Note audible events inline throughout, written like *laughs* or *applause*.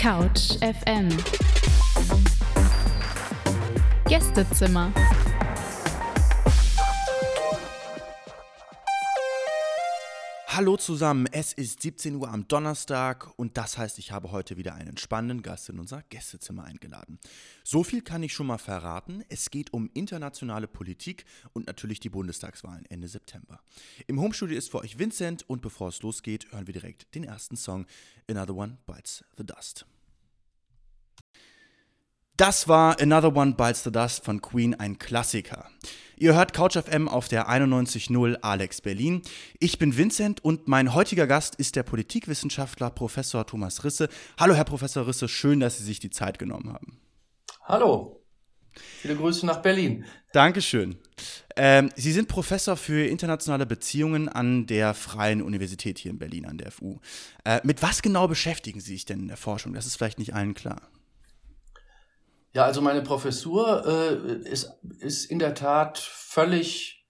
Couch FM Gästezimmer Hallo zusammen, es ist 17 Uhr am Donnerstag und das heißt, ich habe heute wieder einen spannenden Gast in unser Gästezimmer eingeladen. So viel kann ich schon mal verraten, es geht um internationale Politik und natürlich die Bundestagswahlen Ende September. Im Homestudio ist für euch Vincent und bevor es losgeht, hören wir direkt den ersten Song, Another One Bites the Dust. Das war Another One Bites the Dust von Queen, ein Klassiker. Ihr hört CouchFM auf der 91.0 Alex Berlin. Ich bin Vincent und mein heutiger Gast ist der Politikwissenschaftler Professor Thomas Risse. Hallo, Herr Professor Risse, schön, dass Sie sich die Zeit genommen haben. Hallo. Viele Grüße nach Berlin. Dankeschön. Ähm, Sie sind Professor für internationale Beziehungen an der Freien Universität hier in Berlin, an der FU. Äh, mit was genau beschäftigen Sie sich denn in der Forschung? Das ist vielleicht nicht allen klar. Ja, also meine Professur äh, ist, ist in der Tat völlig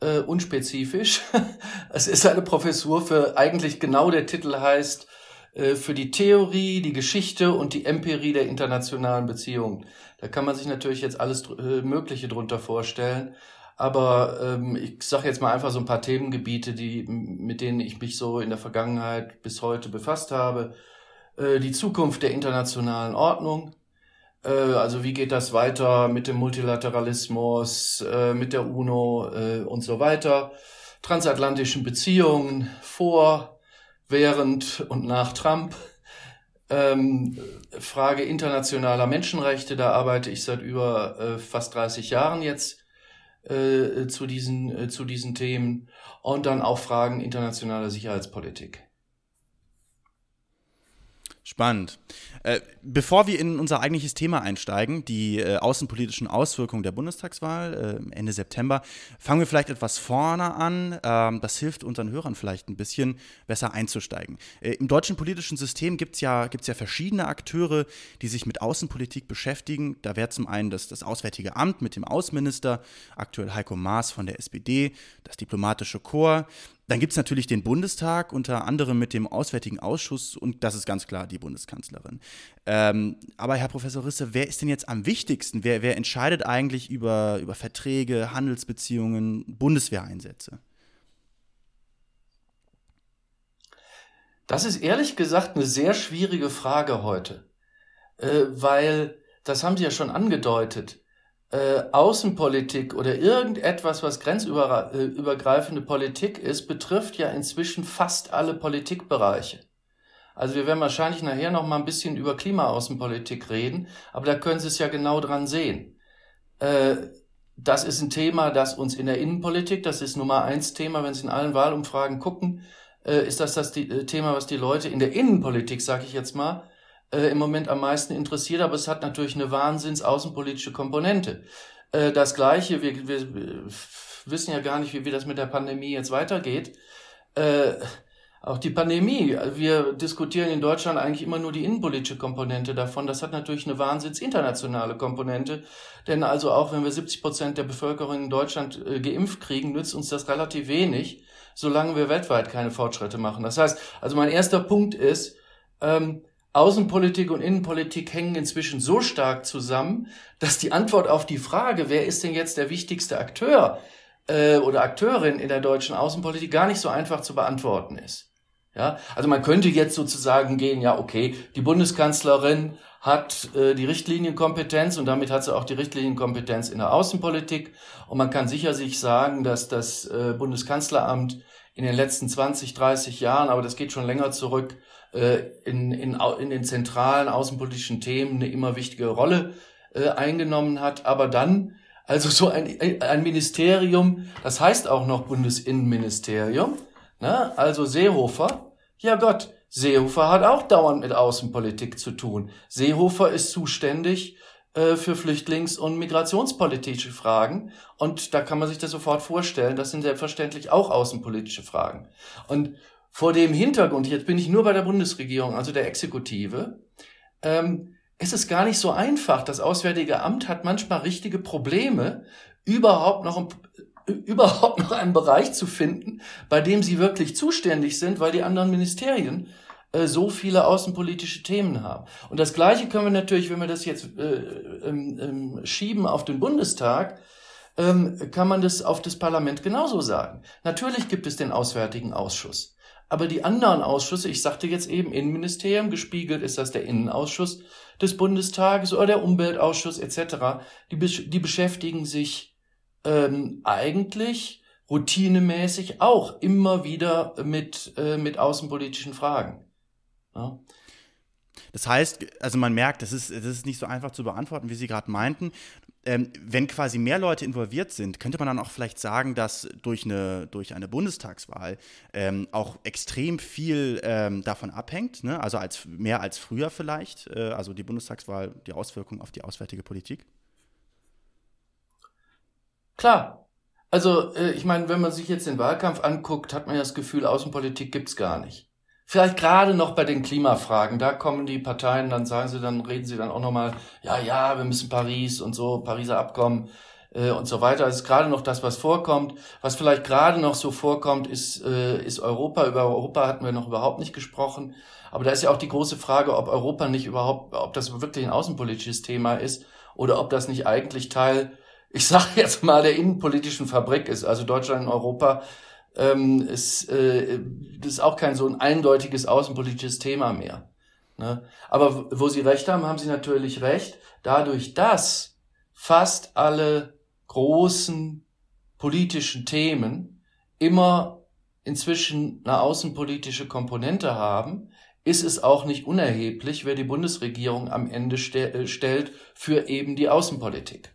äh, unspezifisch. *laughs* es ist eine Professur für eigentlich genau der Titel heißt äh, für die Theorie, die Geschichte und die Empirie der internationalen Beziehungen. Da kann man sich natürlich jetzt alles äh, Mögliche drunter vorstellen. Aber ähm, ich sage jetzt mal einfach so ein paar Themengebiete, die, mit denen ich mich so in der Vergangenheit bis heute befasst habe. Äh, die Zukunft der internationalen Ordnung, also wie geht das weiter mit dem Multilateralismus, äh, mit der UNO äh, und so weiter. Transatlantischen Beziehungen vor, während und nach Trump. Ähm, Frage internationaler Menschenrechte, da arbeite ich seit über äh, fast 30 Jahren jetzt äh, zu, diesen, äh, zu diesen Themen. Und dann auch Fragen internationaler Sicherheitspolitik. Spannend. Äh, bevor wir in unser eigentliches Thema einsteigen, die äh, außenpolitischen Auswirkungen der Bundestagswahl äh, Ende September, fangen wir vielleicht etwas vorne an. Ähm, das hilft unseren Hörern vielleicht ein bisschen besser einzusteigen. Äh, Im deutschen politischen System gibt es ja, gibt's ja verschiedene Akteure, die sich mit Außenpolitik beschäftigen. Da wäre zum einen das, das Auswärtige Amt mit dem Außenminister, aktuell Heiko Maas von der SPD, das Diplomatische Korps, dann gibt es natürlich den Bundestag, unter anderem mit dem Auswärtigen Ausschuss und das ist ganz klar die Bundeskanzlerin. Ähm, aber Herr Professor Risse, wer ist denn jetzt am wichtigsten? Wer, wer entscheidet eigentlich über, über Verträge, Handelsbeziehungen, Bundeswehreinsätze? Das ist ehrlich gesagt eine sehr schwierige Frage heute, äh, weil, das haben Sie ja schon angedeutet, äh, Außenpolitik oder irgendetwas, was grenzübergreifende Politik ist, betrifft ja inzwischen fast alle Politikbereiche. Also wir werden wahrscheinlich nachher noch mal ein bisschen über Klimaaußenpolitik reden, aber da können Sie es ja genau dran sehen. Äh, das ist ein Thema, das uns in der Innenpolitik, das ist Nummer eins Thema, wenn Sie in allen Wahlumfragen gucken, äh, ist das das äh, Thema, was die Leute in der Innenpolitik, sage ich jetzt mal, äh, im Moment am meisten interessiert, aber es hat natürlich eine wahnsinns außenpolitische Komponente. Äh, das Gleiche, wir, wir wissen ja gar nicht, wie, wie das mit der Pandemie jetzt weitergeht. Äh, auch die Pandemie, wir diskutieren in Deutschland eigentlich immer nur die innenpolitische Komponente davon. Das hat natürlich eine wahnsinns internationale Komponente. Denn also auch wenn wir 70 Prozent der Bevölkerung in Deutschland äh, geimpft kriegen, nützt uns das relativ wenig, solange wir weltweit keine Fortschritte machen. Das heißt, also mein erster Punkt ist, ähm, Außenpolitik und Innenpolitik hängen inzwischen so stark zusammen, dass die Antwort auf die Frage, wer ist denn jetzt der wichtigste Akteur äh, oder Akteurin in der deutschen Außenpolitik, gar nicht so einfach zu beantworten ist. Ja, also man könnte jetzt sozusagen gehen, ja, okay, die Bundeskanzlerin hat äh, die Richtlinienkompetenz und damit hat sie auch die Richtlinienkompetenz in der Außenpolitik. Und man kann sicher sich sagen, dass das äh, Bundeskanzleramt in den letzten 20, 30 Jahren, aber das geht schon länger zurück, in, in, in den zentralen außenpolitischen Themen eine immer wichtige Rolle äh, eingenommen hat. Aber dann, also so ein, ein Ministerium, das heißt auch noch Bundesinnenministerium, ne? also Seehofer, ja Gott, Seehofer hat auch dauernd mit Außenpolitik zu tun. Seehofer ist zuständig äh, für Flüchtlings- und migrationspolitische Fragen. Und da kann man sich das sofort vorstellen. Das sind selbstverständlich auch außenpolitische Fragen. Und vor dem Hintergrund, jetzt bin ich nur bei der Bundesregierung, also der Exekutive, ähm, es ist gar nicht so einfach. Das Auswärtige Amt hat manchmal richtige Probleme, überhaupt noch, *laughs* überhaupt noch einen Bereich zu finden, bei dem sie wirklich zuständig sind, weil die anderen Ministerien äh, so viele außenpolitische Themen haben. Und das Gleiche können wir natürlich, wenn wir das jetzt äh, ähm, ähm, schieben auf den Bundestag, ähm, kann man das auf das Parlament genauso sagen. Natürlich gibt es den Auswärtigen Ausschuss. Aber die anderen Ausschüsse, ich sagte jetzt eben Innenministerium, gespiegelt ist das der Innenausschuss des Bundestages oder der Umweltausschuss etc., die, die beschäftigen sich ähm, eigentlich routinemäßig auch immer wieder mit, äh, mit außenpolitischen Fragen. Ja. Das heißt, also man merkt, das ist, das ist nicht so einfach zu beantworten, wie Sie gerade meinten ähm, wenn quasi mehr Leute involviert sind, könnte man dann auch vielleicht sagen, dass durch eine, durch eine Bundestagswahl ähm, auch extrem viel ähm, davon abhängt, ne? also als, mehr als früher vielleicht, äh, also die Bundestagswahl, die Auswirkungen auf die auswärtige Politik? Klar. Also äh, ich meine, wenn man sich jetzt den Wahlkampf anguckt, hat man ja das Gefühl, Außenpolitik gibt's gar nicht. Vielleicht gerade noch bei den Klimafragen, da kommen die Parteien, dann sagen sie, dann reden sie dann auch nochmal, ja, ja, wir müssen Paris und so, Pariser Abkommen äh, und so weiter. Das ist gerade noch das, was vorkommt. Was vielleicht gerade noch so vorkommt, ist, äh, ist Europa. Über Europa hatten wir noch überhaupt nicht gesprochen. Aber da ist ja auch die große Frage, ob Europa nicht überhaupt, ob das wirklich ein außenpolitisches Thema ist oder ob das nicht eigentlich Teil, ich sage jetzt mal, der innenpolitischen Fabrik ist. Also Deutschland und Europa ähm, ist, äh, das ist auch kein so ein eindeutiges außenpolitisches Thema mehr. Ne? Aber wo Sie recht haben, haben Sie natürlich recht. Dadurch, dass fast alle großen politischen Themen immer inzwischen eine außenpolitische Komponente haben, ist es auch nicht unerheblich, wer die Bundesregierung am Ende ste äh, stellt für eben die Außenpolitik.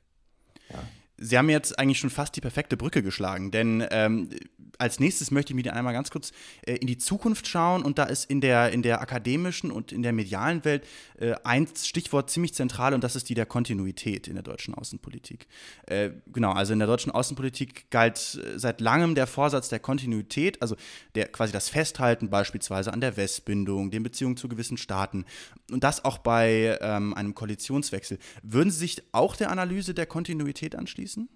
Ja. Sie haben jetzt eigentlich schon fast die perfekte Brücke geschlagen, denn ähm, als nächstes möchte ich mit dir einmal ganz kurz äh, in die Zukunft schauen und da ist in der, in der akademischen und in der medialen Welt äh, ein Stichwort ziemlich zentral und das ist die der Kontinuität in der deutschen Außenpolitik. Äh, genau, also in der deutschen Außenpolitik galt äh, seit langem der Vorsatz der Kontinuität, also der quasi das Festhalten beispielsweise an der Westbindung, den Beziehungen zu gewissen Staaten und das auch bei ähm, einem Koalitionswechsel. Würden Sie sich auch der Analyse der Kontinuität anschließen?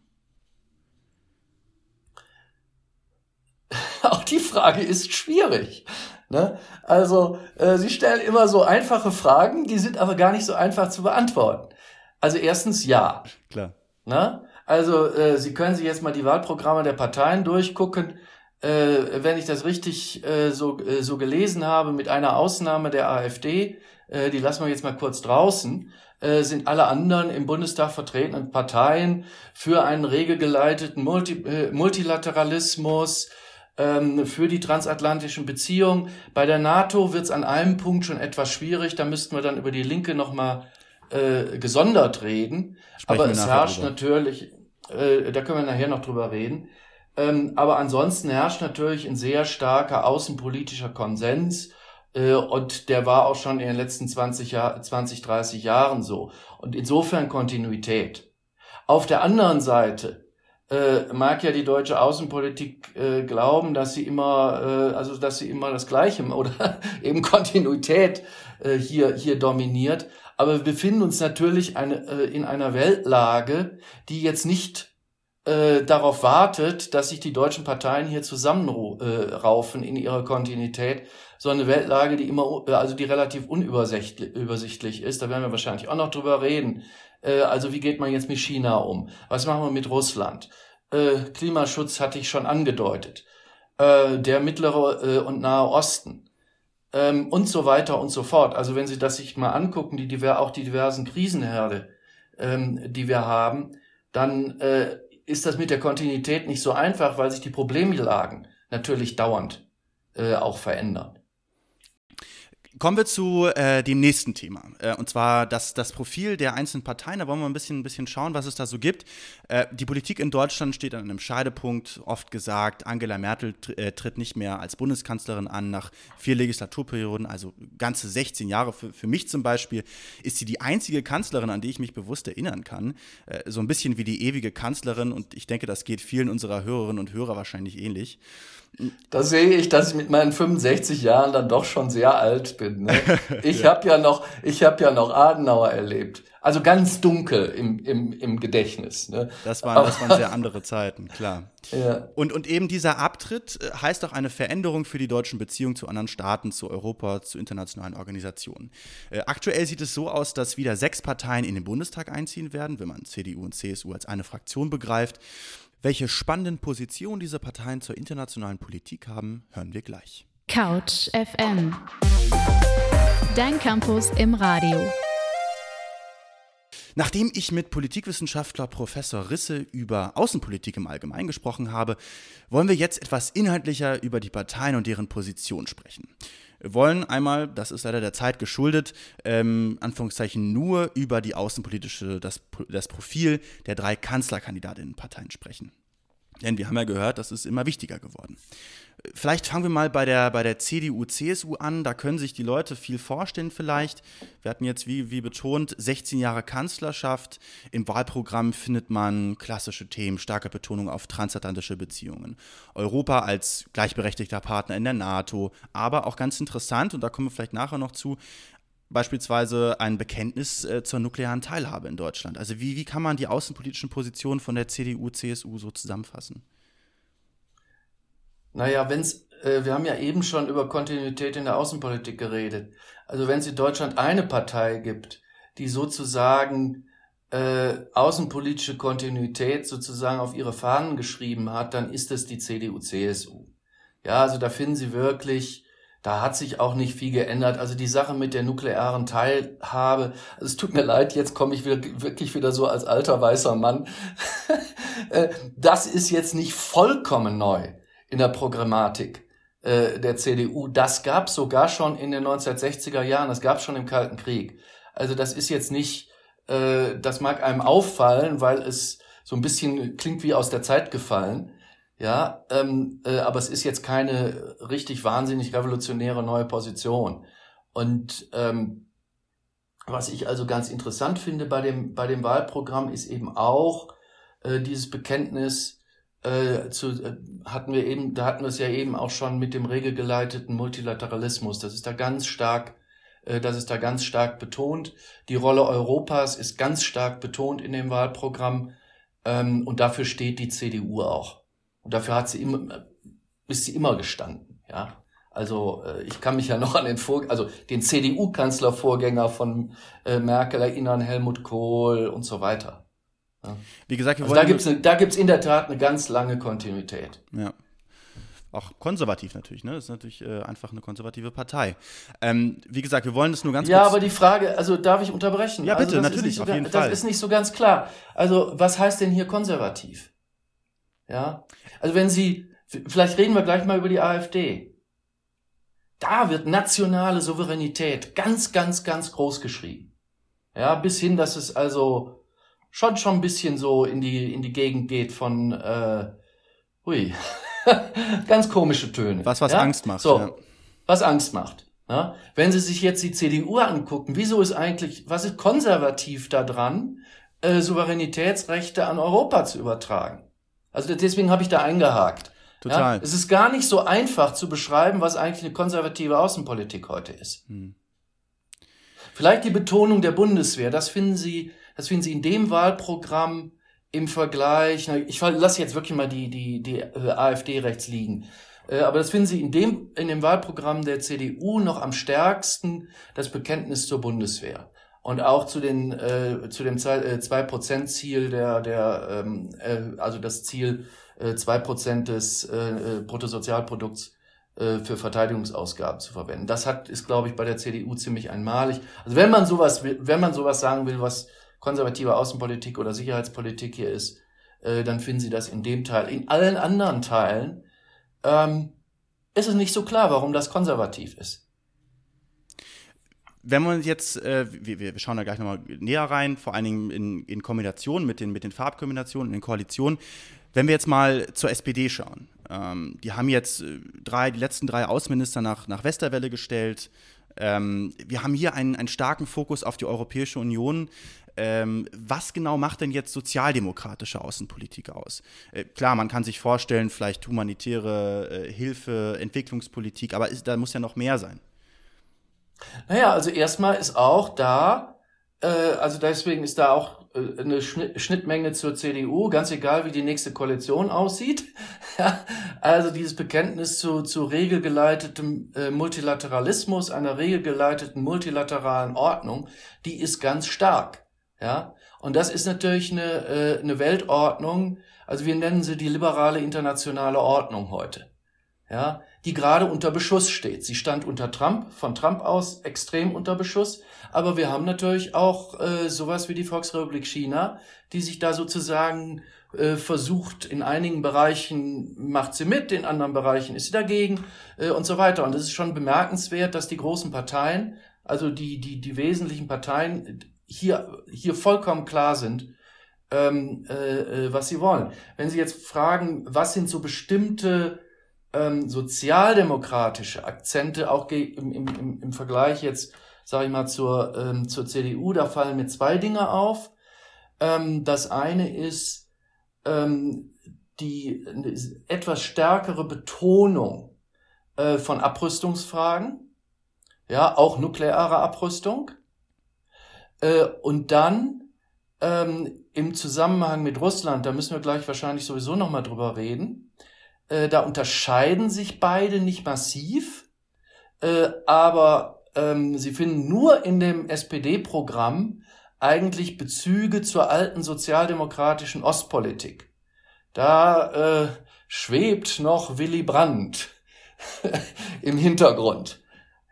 *laughs* Auch die Frage ist schwierig. Ne? Also, äh, Sie stellen immer so einfache Fragen, die sind aber gar nicht so einfach zu beantworten. Also erstens ja. Klar. Ne? Also, äh, Sie können sich jetzt mal die Wahlprogramme der Parteien durchgucken. Äh, wenn ich das richtig äh, so, äh, so gelesen habe, mit einer Ausnahme der AfD, äh, die lassen wir jetzt mal kurz draußen, äh, sind alle anderen im Bundestag vertretenen Parteien für einen regelgeleiteten Multi äh, Multilateralismus, ähm, für die transatlantischen Beziehungen. Bei der NATO wird es an einem Punkt schon etwas schwierig. Da müssten wir dann über die Linke nochmal äh, gesondert reden. Sprechen aber es herrscht drüber. natürlich, äh, da können wir nachher noch drüber reden. Ähm, aber ansonsten herrscht natürlich ein sehr starker außenpolitischer Konsens. Äh, und der war auch schon in den letzten 20, Jahr, 20, 30 Jahren so. Und insofern Kontinuität. Auf der anderen Seite äh, mag ja die deutsche Außenpolitik äh, glauben, dass sie immer, äh, also dass sie immer das Gleiche *laughs* oder eben Kontinuität äh, hier hier dominiert. Aber wir befinden uns natürlich eine, äh, in einer Weltlage, die jetzt nicht äh, darauf wartet, dass sich die deutschen Parteien hier zusammenraufen äh, in ihrer Kontinuität, sondern eine Weltlage, die immer, äh, also die relativ unübersichtlich ist. Da werden wir wahrscheinlich auch noch drüber reden. Äh, also wie geht man jetzt mit China um? Was machen wir mit Russland? Äh, Klimaschutz hatte ich schon angedeutet. Äh, der mittlere äh, und nahe Osten. Ähm, und so weiter und so fort. Also wenn Sie das sich mal angucken, die, die auch die diversen Krisenherde, ähm, die wir haben, dann äh, ist das mit der Kontinuität nicht so einfach, weil sich die Problemlagen natürlich dauernd auch verändern. Kommen wir zu äh, dem nächsten Thema. Äh, und zwar das, das Profil der einzelnen Parteien. Da wollen wir ein bisschen, ein bisschen schauen, was es da so gibt. Äh, die Politik in Deutschland steht an einem Scheidepunkt. Oft gesagt, Angela Merkel äh, tritt nicht mehr als Bundeskanzlerin an nach vier Legislaturperioden, also ganze 16 Jahre. Für, für mich zum Beispiel ist sie die einzige Kanzlerin, an die ich mich bewusst erinnern kann. Äh, so ein bisschen wie die ewige Kanzlerin. Und ich denke, das geht vielen unserer Hörerinnen und Hörer wahrscheinlich ähnlich. Da sehe ich, dass ich mit meinen 65 Jahren dann doch schon sehr alt bin. Ne? *laughs* Ich ja. habe ja noch, ich habe ja noch Adenauer erlebt. Also ganz dunkel im, im, im Gedächtnis. Ne? Das, waren, das waren sehr andere Zeiten, klar. *laughs* Ja. Und, und eben dieser Abtritt äh, heißt auch eine Veränderung für die deutschen Beziehungen zu anderen Staaten, zu Europa, zu internationalen Organisationen. Äh, aktuell sieht es so aus, dass wieder sechs Parteien in den Bundestag einziehen werden, wenn man CDU und CSU als eine Fraktion begreift. Welche spannenden Positionen diese Parteien zur internationalen Politik haben, hören wir gleich. Couch FM. Dein Campus im Radio. Nachdem ich mit Politikwissenschaftler Professor Risse über Außenpolitik im Allgemeinen gesprochen habe, wollen wir jetzt etwas inhaltlicher über die Parteien und deren Position sprechen. Wir wollen einmal, das ist leider der Zeit geschuldet, ähm, Anführungszeichen nur über die außenpolitische, das, das Profil der drei Kanzlerkandidatinnenparteien sprechen. Denn wir haben ja gehört, das ist immer wichtiger geworden. Vielleicht fangen wir mal bei der, bei der CDU, CSU an. Da können sich die Leute viel vorstellen vielleicht. Wir hatten jetzt, wie, wie betont, 16 Jahre Kanzlerschaft. Im Wahlprogramm findet man klassische Themen, starke Betonung auf transatlantische Beziehungen. Europa als gleichberechtigter Partner in der NATO. Aber auch ganz interessant, und da kommen wir vielleicht nachher noch zu, beispielsweise ein Bekenntnis äh, zur nuklearen Teilhabe in Deutschland. Also wie, wie kann man die außenpolitischen Positionen von der CDU, CSU so zusammenfassen? Naja, wenn's, äh, wir haben ja eben schon über Kontinuität in der Außenpolitik geredet. Also wenn es in Deutschland eine Partei gibt, die sozusagen äh, außenpolitische Kontinuität sozusagen auf ihre Fahnen geschrieben hat, dann ist es die CDU-CSU. Ja, also da finden Sie wirklich da hat sich auch nicht viel geändert. Also die Sache mit der nuklearen Teilhabe, also es tut mir leid, jetzt komme ich wirklich wieder so als alter weißer Mann. *laughs* Äh, das ist jetzt nicht vollkommen neu in der Programmatik äh, der CDU. Das gab sogar schon in den 1960er Jahren, das gab schon im Kalten Krieg. Also das ist jetzt nicht, äh, das mag einem auffallen, weil es so ein bisschen klingt wie aus der Zeit gefallen. Ja, ähm, äh, aber es ist jetzt keine richtig wahnsinnig revolutionäre neue Position. Und ähm, was ich also ganz interessant finde bei dem, bei dem Wahlprogramm ist eben auch äh, dieses Bekenntnis äh, zu, äh, hatten wir eben, da hatten wir es ja eben auch schon mit dem regelgeleiteten Multilateralismus. Das ist da ganz stark, äh, das ist da ganz stark betont. Die Rolle Europas ist ganz stark betont in dem Wahlprogramm ähm, und dafür steht die CDU auch. Und dafür hat sie immer, ist sie immer gestanden, ja. Also äh, ich kann mich ja *laughs* noch an den Vor also den CDU-Kanzlervorgänger von äh, Merkel erinnern, Helmut Kohl und so weiter. Ja. Wie gesagt, wir also da gibt's ne, da gibt's in der Tat eine ganz lange Kontinuität. Ja. Auch konservativ natürlich, ne? Das ist natürlich äh, einfach eine konservative Partei. Ähm, wie gesagt, wir wollen das nur ganz ja, kurz. Ja, aber die Frage, also darf ich unterbrechen? Ja, bitte, also, natürlich, so auf jeden das Fall. Das ist nicht so ganz klar. Also, was heißt denn hier konservativ? Ja, also wenn Sie, vielleicht reden wir gleich mal über die AfD. Da wird nationale Souveränität ganz, ganz, ganz groß geschrieben. Ja, bis hin, dass es also schon schon ein bisschen so in die in die Gegend geht von äh, hui, *laughs* ganz komische Töne. Was was ja? Angst macht. So, ja. was Angst macht. Ja? Wenn Sie sich jetzt die CDU angucken, wieso ist eigentlich, was ist konservativ daran, äh, Souveränitätsrechte an Europa zu übertragen? Also deswegen habe ich da eingehakt. Total. Ja, es ist gar nicht so einfach zu beschreiben, was eigentlich eine konservative Außenpolitik heute ist. Hm. Vielleicht die Betonung der Bundeswehr, das finden Sie, das finden Sie in dem Wahlprogramm im Vergleich, ich lasse jetzt wirklich mal die, die, die äh, AfD rechts liegen. Äh, aber das finden Sie in dem, in dem Wahlprogramm der CDU noch am stärksten, das Bekenntnis zur Bundeswehr und auch zu den äh, zu dem äh, zwei Prozent Ziel der der ähm, äh, also das Ziel äh, zwei Prozent des äh, äh, Bruttosozialprodukts äh, für Verteidigungsausgaben zu verwenden. Das hat ist glaube ich bei der CDU ziemlich einmalig. Also wenn man sowas wenn man sowas sagen will, was konservative Außenpolitik oder Sicherheitspolitik hier ist, äh, dann finden Sie das in dem Teil. In allen anderen Teilen ähm, ist es nicht so klar, warum das konservativ ist wenn man jetzt, äh, wir, wir schauen da gleich nochmal näher rein, vor allen Dingen in, in Kombination mit den, mit den Farbkombinationen, in Koalitionen. Wenn wir jetzt mal zur SPD schauen, ähm, die haben jetzt äh, drei, die letzten drei Außenminister nach, nach Westerwelle gestellt. Ähm, wir haben hier einen, einen starken Fokus auf die Europäische Union. Ähm, was genau macht denn jetzt sozialdemokratische Außenpolitik aus? Äh, klar, man kann sich vorstellen, vielleicht humanitäre äh, Hilfe, Entwicklungspolitik, aber ist, da muss ja noch mehr sein. Naja, also erstmal ist auch da, äh, also deswegen ist da auch äh, eine Schnittmenge zur CDU, ganz egal, wie die nächste Koalition aussieht. *laughs* also dieses Bekenntnis zu, zu regelgeleitetem äh, Multilateralismus, einer regelgeleiteten multilateralen Ordnung, die ist ganz stark. Ja, und das ist natürlich eine, äh, eine Weltordnung, also wir nennen sie die liberale internationale Ordnung heute. Ja, die gerade unter Beschuss steht. Sie stand unter Trump, von Trump aus extrem unter Beschuss. Aber wir haben natürlich auch äh, sowas wie die Volksrepublik China, die sich da sozusagen äh, versucht, in einigen Bereichen macht sie mit, in anderen Bereichen ist sie dagegen äh, und so weiter. Und es ist schon bemerkenswert, dass die großen Parteien, also die, die, die wesentlichen Parteien hier, hier vollkommen klar sind, ähm, äh, äh was sie wollen. Wenn Sie jetzt fragen, was sind so bestimmte ähm, sozialdemokratische Akzente auch im, im, im Vergleich jetzt, sage ich mal, zur, ähm, zur CDU, da fallen mir zwei Dinge auf. Ähm, das eine ist ähm, die etwas stärkere Betonung äh, von Abrüstungsfragen, ja, auch nukleare Abrüstung. Äh, und dann ähm, im Zusammenhang mit Russland, da müssen wir gleich wahrscheinlich sowieso nochmal drüber reden, äh, da unterscheiden sich beide nicht massiv, äh, aber ähm, sie finden nur in dem SPD-Programm eigentlich Bezüge zur alten sozialdemokratischen Ostpolitik. Da äh, schwebt noch Willy Brandt *laughs* im Hintergrund.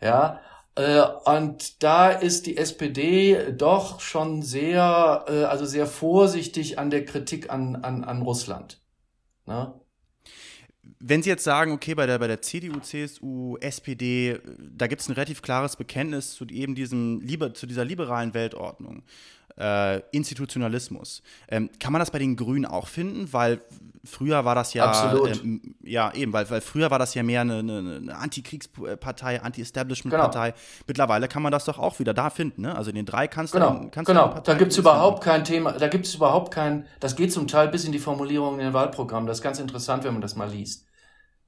Ja, und da ist die SPD doch schon sehr, äh, also sehr vorsichtig an der Kritik an, an, an Russland. Ne? wenn Sie jetzt sagen, okay, bei der, bei der CDU, CSU, SPD, da gibt es ein relativ klares Bekenntnis zu eben diesem, zu dieser liberalen Weltordnung, äh, Institutionalismus. Ähm, kann man das bei den Grünen auch finden? Weil früher war das ja. Ähm, ja, eben, weil, weil früher war das ja mehr eine, eine, eine Antikriegspartei, Anti-Establishment-Partei. Genau. Mittlerweile kann man das doch auch wieder da finden, ne? Also in den drei Kanzler. Genau, Kanzler genau. da gibt es überhaupt kein Thema, da gibt es überhaupt kein, das geht zum Teil bis in die Formulierung in den Wahlprogrammen. Das ist ganz interessant, wenn man das mal liest.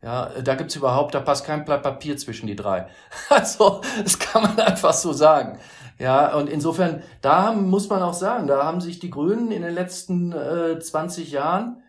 Ja, da gibt's überhaupt, da passt kein Blatt Papier zwischen die drei. *laughs* Also, das kann man einfach so sagen. Ja, und insofern, da muss man auch sagen, da haben sich die Grünen in den letzten äh, 20 Jahren,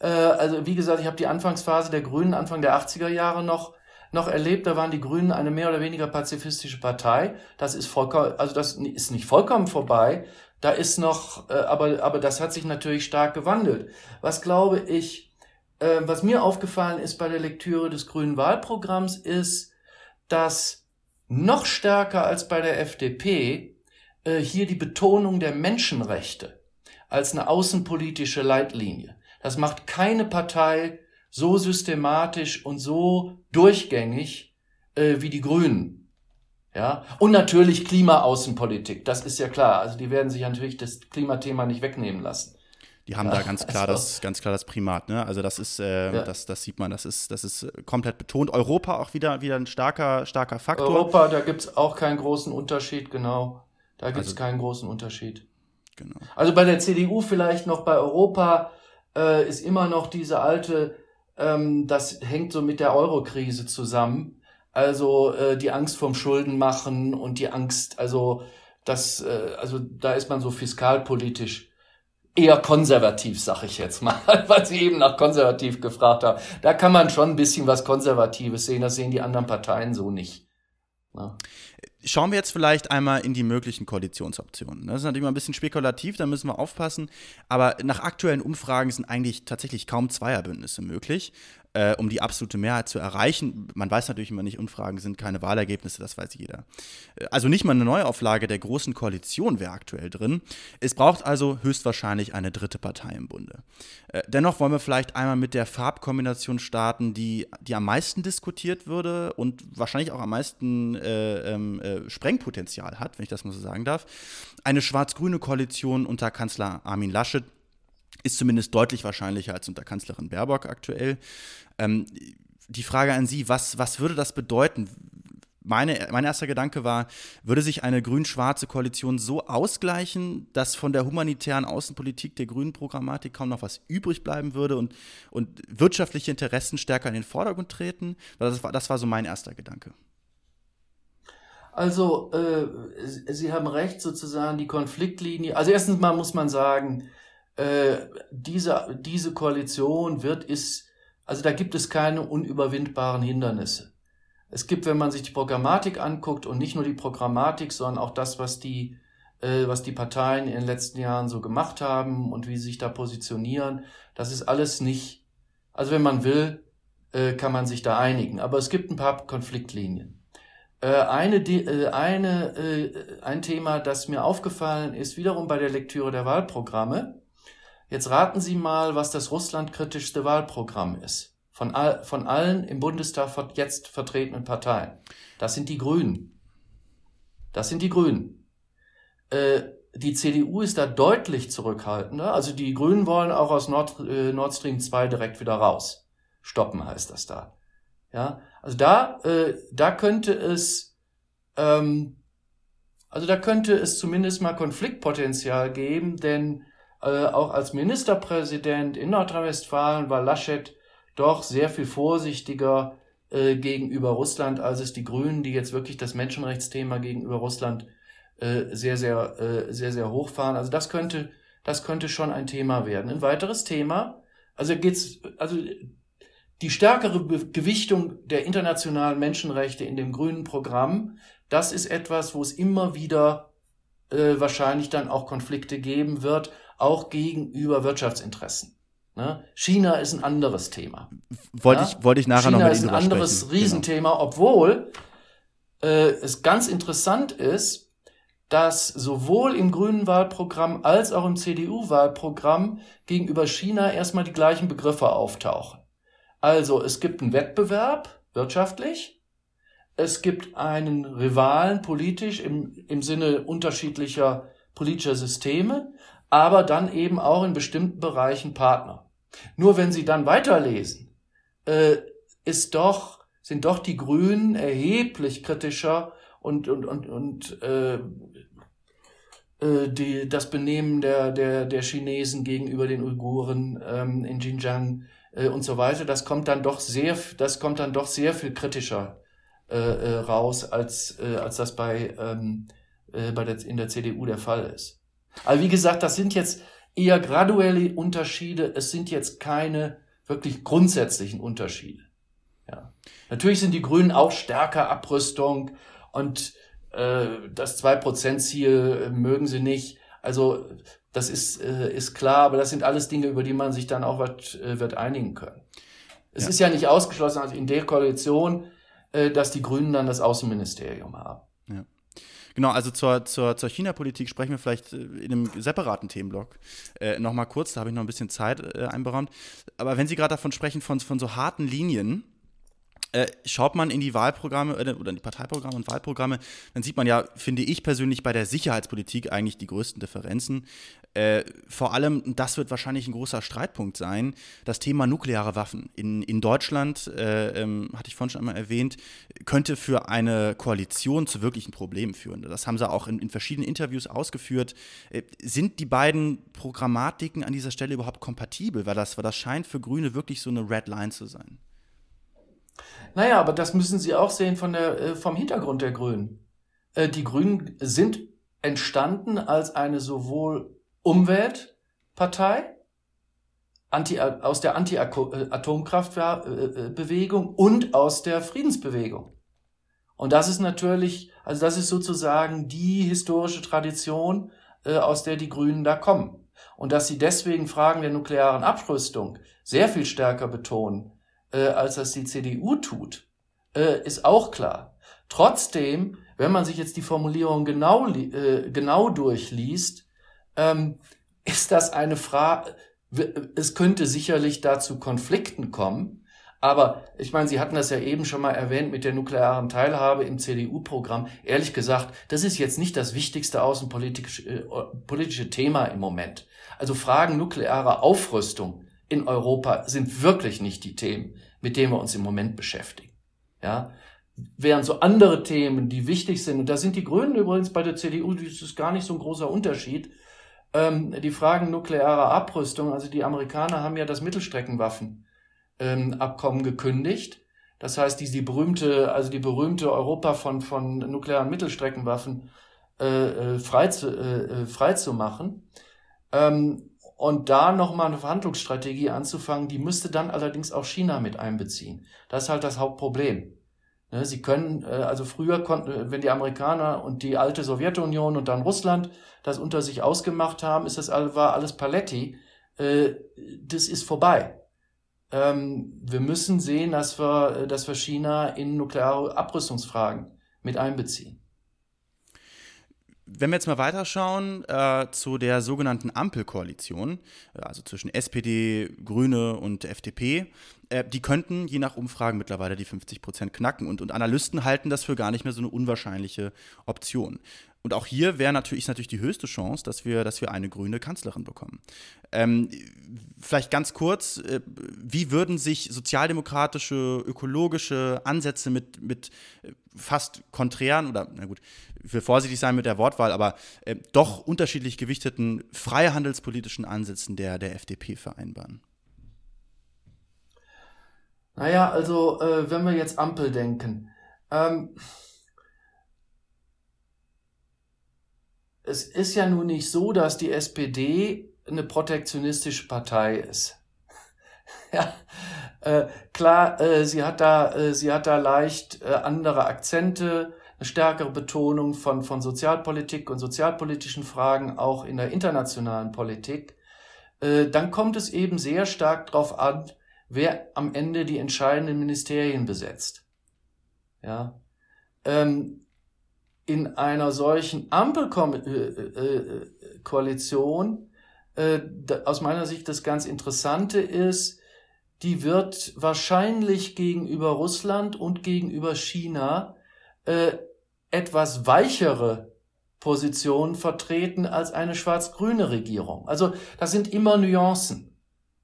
äh, also wie gesagt, ich habe die Anfangsphase der Grünen Anfang der 80er Jahre noch noch erlebt, da waren die Grünen eine mehr oder weniger pazifistische Partei. Das ist vollkommen, also das ist nicht vollkommen vorbei. Da ist noch, äh, aber aber das hat sich natürlich stark gewandelt. Was glaube ich äh, was mir aufgefallen ist bei der Lektüre des grünen Wahlprogramms ist, dass noch stärker als bei der FDP äh, hier die Betonung der Menschenrechte als eine außenpolitische Leitlinie. Das macht keine Partei so systematisch und so durchgängig äh, wie die Grünen. Ja, und natürlich Klimaaußenpolitik, das ist ja klar. Also die werden sich natürlich das Klimathema nicht wegnehmen lassen. Die haben da ganz klar, *laughs* also. das, ganz klar das Primat. Ne? Also das ist, äh, ja. das, das sieht man, das ist, das ist komplett betont. Europa auch wieder, wieder ein starker, starker Faktor. Europa, da gibt es auch keinen großen Unterschied, genau. Da gibt es also, keinen großen Unterschied. Genau. Also bei der CDU vielleicht noch bei Europa äh, ist immer noch diese alte, ähm, das hängt so mit der Euro-Krise zusammen. Also äh, die Angst vorm Schuldenmachen und die Angst, also das, äh, also da ist man so fiskalpolitisch eher konservativ, sag ich jetzt mal, *laughs* weil Sie eben nach konservativ gefragt haben. Da kann man schon ein bisschen was Konservatives sehen, das sehen die anderen Parteien so nicht. Ja. Schauen wir jetzt vielleicht einmal in die möglichen Koalitionsoptionen. Das ist natürlich mal ein bisschen spekulativ, da müssen wir aufpassen. Aber nach aktuellen Umfragen sind eigentlich tatsächlich kaum Zweierbündnisse möglich äh, um die absolute Mehrheit zu erreichen. Man weiß natürlich immer nicht, Umfragen sind keine Wahlergebnisse, das weiß jeder. Äh, also nicht mal eine Neuauflage der Großen Koalition wäre aktuell drin. Es braucht also höchstwahrscheinlich eine dritte Partei im Bunde. Äh, dennoch wollen wir vielleicht einmal mit der Farbkombination starten, die, die am meisten diskutiert würde und wahrscheinlich auch am meisten äh, ähm, äh, Sprengpotenzial hat, wenn ich das mal so sagen darf. Eine schwarz-grüne Koalition unter Kanzler Armin Laschet ist zumindest deutlich wahrscheinlicher als unter Kanzlerin Baerbock aktuell. Ähm, die Frage an Sie, was, was würde das bedeuten? Meine, mein erster Gedanke war, würde sich eine grün-schwarze Koalition so ausgleichen, dass von der humanitären Außenpolitik der grünen Programmatik kaum noch was übrig bleiben würde und, und wirtschaftliche Interessen stärker in den Vordergrund treten? Das war, das war so mein erster Gedanke. Also, äh, Sie haben recht, sozusagen die Konfliktlinie. Also erstens mal muss man sagen, äh, diese, diese Koalition wird, ist, also da gibt es keine unüberwindbaren Hindernisse. Es gibt, wenn man sich die Programmatik anguckt und nicht nur die Programmatik, sondern auch das, was die, äh, was die Parteien in den letzten Jahren so gemacht haben und wie sie sich da positionieren, das ist alles nicht, also wenn man will, äh, kann man sich da einigen. Aber es gibt ein paar Konfliktlinien. Äh, eine, äh, eine, ein Thema, das mir aufgefallen ist, wiederum bei der Lektüre der Wahlprogramme. Jetzt raten Sie mal, was das russlandkritischste Wahlprogramm ist. Von, all, von allen im Bundestag jetzt vertretenen Parteien. Das sind die Grünen. Das sind die Grünen. Äh, die CDU ist da deutlich zurückhaltender. Also die Grünen wollen auch aus Nord, äh, Nord Stream 2 direkt wieder raus. Stoppen heißt das da. Ja, also da, äh, da könnte es, ähm, also da könnte es zumindest mal Konfliktpotenzial geben, denn äh, auch als Ministerpräsident in Nordrhein-Westfalen war Laschet doch sehr viel vorsichtiger äh, gegenüber Russland, als es die Grünen, die jetzt wirklich das Menschenrechtsthema gegenüber Russland äh, sehr, sehr, äh, sehr, sehr hochfahren. Also das könnte, das könnte schon ein Thema werden. Ein weiteres Thema, also geht's, also die stärkere Gewichtung der internationalen Menschenrechte in dem grünen Programm, das ist etwas, wo es immer wieder äh, wahrscheinlich dann auch Konflikte geben wird, auch gegenüber Wirtschaftsinteressen. Ne? China ist ein anderes Thema. Wollte ja? ich, wollte ich nachher China noch mit China ist ein anderes sprechen. Riesenthema, genau. obwohl äh, es ganz interessant ist, dass sowohl im grünen Wahlprogramm als auch im CDU-Wahlprogramm gegenüber China erstmal die gleichen Begriffe auftauchen. Also es gibt einen Wettbewerb wirtschaftlich, es gibt einen Rivalen politisch im, im Sinne unterschiedlicher politischer Systeme, aber dann eben auch in bestimmten Bereichen Partner. Nur wenn Sie dann weiterlesen, äh, ist doch, sind doch die Grünen erheblich kritischer und, und, und, und äh, äh, die, das Benehmen der, der, der Chinesen gegenüber den Uiguren ähm, in Xinjiang äh, und so weiter, das kommt dann doch sehr, das kommt dann doch sehr viel kritischer äh, äh, raus, als, äh, als das bei, ähm, äh, bei der, in der CDU der Fall ist. Aber wie gesagt, das sind jetzt eher graduelle Unterschiede, es sind jetzt keine wirklich grundsätzlichen Unterschiede. Ja. Natürlich sind die Grünen auch stärker Abrüstung und äh, das 2%-Ziel mögen sie nicht. Also das ist, äh, ist klar, aber das sind alles Dinge, über die man sich dann auch wat, äh, wird einigen können. Es ja. ist ja nicht ausgeschlossen, also in der Koalition, äh, dass die Grünen dann das Außenministerium haben. Genau, also zur, zur, zur China-Politik sprechen wir vielleicht äh, in einem separaten Themenblock äh, nochmal kurz, da habe ich noch ein bisschen Zeit äh, einberaumt. Aber wenn Sie gerade davon sprechen, von, von so harten Linien, äh, schaut man in die Wahlprogramme äh, oder in die Parteiprogramme und Wahlprogramme, dann sieht man ja, finde ich persönlich, bei der Sicherheitspolitik eigentlich die größten Differenzen. Äh, vor allem, das wird wahrscheinlich ein großer Streitpunkt sein, das Thema nukleare Waffen. In, in Deutschland, äh, ähm, hatte ich vorhin schon einmal erwähnt, könnte für eine Koalition zu wirklichen Problemen führen. Das haben sie auch in, in verschiedenen Interviews ausgeführt. Äh, sind die beiden Programmatiken an dieser Stelle überhaupt kompatibel? Weil das, weil das scheint für Grüne wirklich so eine Red Line zu sein. Naja, aber das müssen Sie auch sehen von der, äh, vom Hintergrund der Grünen. Äh, die Grünen sind entstanden als eine sowohl Umweltpartei, Anti, aus der Anti-Atomkraftbewegung äh, und aus der Friedensbewegung. Und das ist natürlich, also das ist sozusagen die historische Tradition, aus der die Grünen da kommen. Und dass sie deswegen Fragen der nuklearen Abrüstung sehr viel stärker betonen äh, als das die CDU tut, äh, ist auch klar. Trotzdem, wenn man sich jetzt die Formulierung genau, äh, genau durchliest, ähm, *laughs* ist das eine Frage, es könnte sicherlich dazu Konflikten kommen, aber ich meine, Sie hatten das ja eben schon mal erwähnt mit der nuklearen Teilhabe im CDU-Programm. Ehrlich gesagt, das ist jetzt nicht das wichtigste außenpolitische äh, Thema im Moment. Also Fragen nuklearer Aufrüstung in Europa sind wirklich nicht die Themen, mit denen wir uns im Moment beschäftigen. Ja, während so andere Themen, die wichtig sind, und da sind die Grünen übrigens bei der CDU, das ist gar nicht so ein großer Unterschied, ähm, die Fragen nuklearer Abrüstung, also die Amerikaner haben ja das Mittelstreckenwaffenabkommen ähm, gekündigt. Das heißt, die, die berühmte, also die berühmte Europa von, von nuklearen Mittelstreckenwaffen äh, äh frei, zu, äh, äh, frei zu machen. Ähm, und da nochmal eine Verhandlungsstrategie anzufangen, die müsste dann allerdings auch China mit einbeziehen. Das ist halt das Hauptproblem. Ne, sie können, äh, also früher konnten, wenn die Amerikaner und die alte Sowjetunion und dann Russland das unter sich ausgemacht haben, ist das war alles Paletti. Äh, das ist vorbei. Ähm, wir müssen sehen, dass wir, dass wir China in nukleare Abrüstungsfragen mit einbeziehen. Wenn wir jetzt mal weiterschauen äh, zu der sogenannten Ampelkoalition, äh, also zwischen SPD, Grüne und FDP, äh, die könnten je nach Umfragen mittlerweile die 50 Prozent knacken und, und Analysten halten das für gar nicht mehr so eine unwahrscheinliche Option. Und auch hier wäre natürlich, natürlich die höchste Chance, dass wir, dass wir eine grüne Kanzlerin bekommen. Ähm, vielleicht ganz kurz, äh, wie würden sich sozialdemokratische, ökologische Ansätze mit, mit äh, fast konträren oder, na gut, ich will vorsichtig sein mit der Wortwahl, aber äh, doch unterschiedlich gewichteten freihandelspolitischen Ansätzen der, der FDP vereinbaren? Naja, also äh, wenn wir jetzt Ampel denken, ähm, es ist ja nun nicht so, dass die SPD eine protektionistische Partei ist. *laughs* ja, äh, klar, äh, sie hat da, äh, sie hat da leicht äh, andere Akzente, eine stärkere Betonung von, von Sozialpolitik und sozialpolitischen Fragen auch in der internationalen Politik. Äh, dann kommt es eben sehr stark darauf an, wer am Ende die entscheidenden Ministerien besetzt. Ja, ähm, in einer solchen Ampelkoalition, äh, aus meiner Sicht das ganz Interessante ist, die wird wahrscheinlich gegenüber Russland und gegenüber China äh, etwas weichere Positionen vertreten als eine schwarz-grüne Regierung. Also das sind immer Nuancen.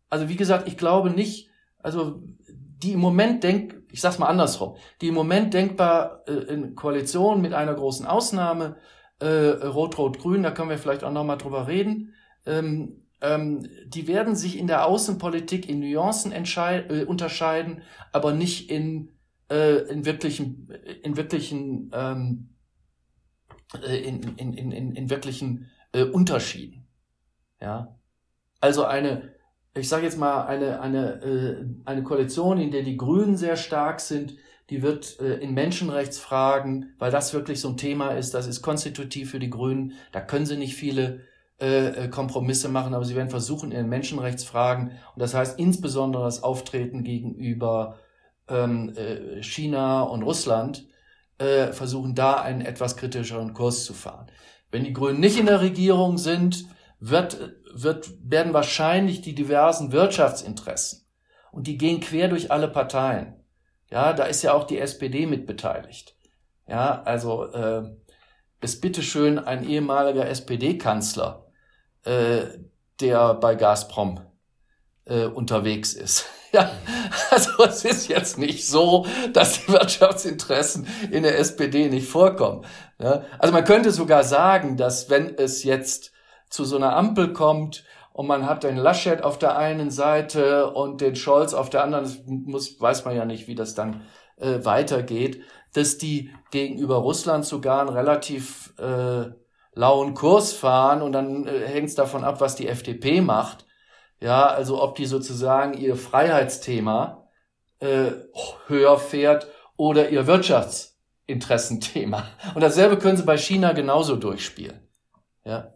Also wie gesagt, ich glaube nicht, also die im Moment denk, ich sag's mal andersrum, die im Moment denkbar äh, in Koalition mit einer großen Ausnahme, äh, Rot-Rot-Grün, da können wir vielleicht auch nochmal drüber reden, ähm, ähm, die werden sich in der Außenpolitik in Nuancen äh, unterscheiden, aber nicht in, äh, in wirklichen, in wirklichen, ähm, äh, in, in, in, in, wirklichen äh, Unterschieden. Ja, also eine ich sage jetzt mal, eine, eine, äh, eine Koalition, in der die Grünen sehr stark sind, die wird äh, in Menschenrechtsfragen, weil das wirklich so ein Thema ist, das ist konstitutiv für die Grünen, da können sie nicht viele äh, Kompromisse machen, aber sie werden versuchen in Menschenrechtsfragen, und das heißt insbesondere das Auftreten gegenüber ähm, äh, China und Russland, äh, versuchen da einen etwas kritischeren Kurs zu fahren. Wenn die Grünen nicht in der Regierung sind, wird, wird, werden wahrscheinlich die diversen Wirtschaftsinteressen und die gehen quer durch alle Parteien. Ja, da ist ja auch die SPD mit beteiligt. Ja, also äh, ist bitteschön ein ehemaliger SPD-Kanzler, äh, der bei Gazprom äh, unterwegs ist. *laughs* Ja, also es ist jetzt nicht so, dass die Wirtschaftsinteressen in der SPD nicht vorkommen. Ja, also man könnte sogar sagen, dass wenn es jetzt zu so einer Ampel kommt und man hat den Laschet auf der einen Seite und den Scholz auf der anderen, das muss, weiß man ja nicht, wie das dann äh, weitergeht, dass die gegenüber Russland sogar einen relativ äh, lauen Kurs fahren und dann äh, hängt es davon ab, was die FDP macht. Ja, also ob die sozusagen ihr Freiheitsthema äh, höher fährt oder ihr Wirtschaftsinteressenthema. Und dasselbe können sie bei China genauso durchspielen. Ja.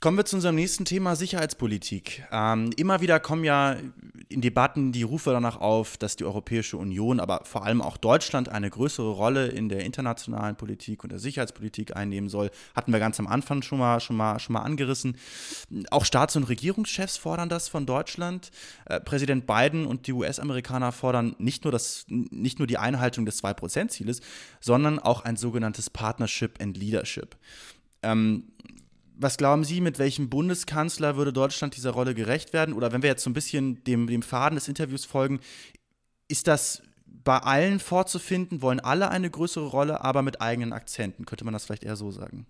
Kommen wir zu unserem nächsten Thema Sicherheitspolitik. Ähm, immer wieder kommen ja in Debatten die Rufe danach auf, dass die Europäische Union, aber vor allem auch Deutschland eine größere Rolle in der internationalen Politik und der Sicherheitspolitik einnehmen soll. Hatten wir ganz am Anfang schon mal, schon mal, schon mal angerissen. Auch Staats- und Regierungschefs fordern das von Deutschland. Äh, Präsident Biden und die US-Amerikaner fordern nicht nur, das, nicht nur die Einhaltung des 2%-Zieles, sondern auch ein sogenanntes Partnership and Leadership. Ähm, was glauben Sie, mit welchem Bundeskanzler würde Deutschland dieser Rolle gerecht werden? Oder wenn wir jetzt so ein bisschen dem, dem Faden des Interviews folgen, ist das bei allen vorzufinden? Wollen alle eine größere Rolle, aber mit eigenen Akzenten? Könnte man das vielleicht eher so sagen?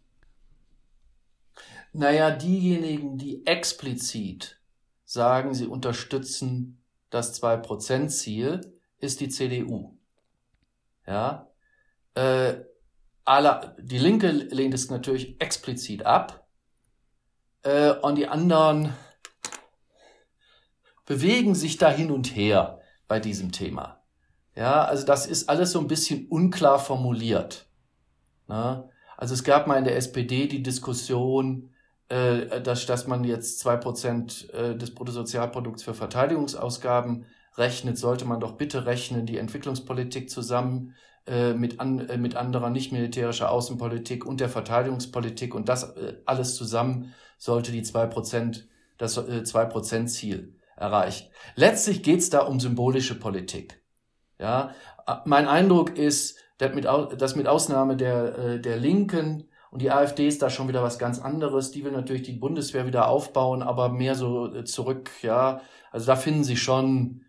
Naja, diejenigen, die explizit sagen, sie unterstützen das 2%-Ziel, ist die CDU. Ja, äh, alle, die Linke lehnt es natürlich explizit ab äh, und die anderen bewegen sich da hin und her bei diesem Thema. Ja, also das ist alles so ein bisschen unklar formuliert. Ne? Also es gab mal in der SPD die Diskussion, äh, dass, dass man jetzt zwei Prozent äh, des Bruttosozialprodukts für Verteidigungsausgaben rechnet, sollte man doch bitte rechnen, die Entwicklungspolitik zusammen äh, mit, an, äh, mit anderer nicht militärischer Außenpolitik und der Verteidigungspolitik und das äh, alles zusammen sollte die zwei Prozent das äh, zwei Prozent Ziel erreichen. Letztlich geht's da um symbolische Politik. Ja, mein Eindruck ist, dass mit, dass mit Ausnahme der, äh, der Linken und die AfD ist da schon wieder was ganz anderes. Die will natürlich die Bundeswehr wieder aufbauen, aber mehr so äh, zurück, ja. Also da finden Sie schon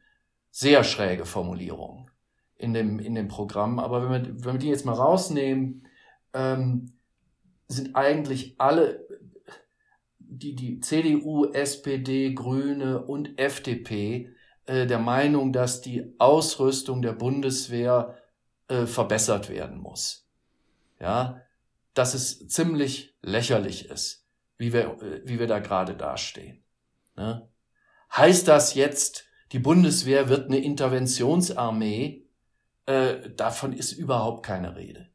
sehr schräge Formulierungen in dem, in dem Programm. Aber wenn wir, wenn wir die jetzt mal rausnehmen, ähm, sind eigentlich alle, die, die CDU, SPD, Grüne und FDP äh, der Meinung, dass die Ausrüstung der Bundeswehr äh, verbessert werden muss. Ja, dass es ziemlich lächerlich ist, wie wir, äh, wie wir da gerade dastehen. Ne? Heißt das jetzt, die Bundeswehr wird eine Interventionsarmee? Äh, davon ist überhaupt keine Rede.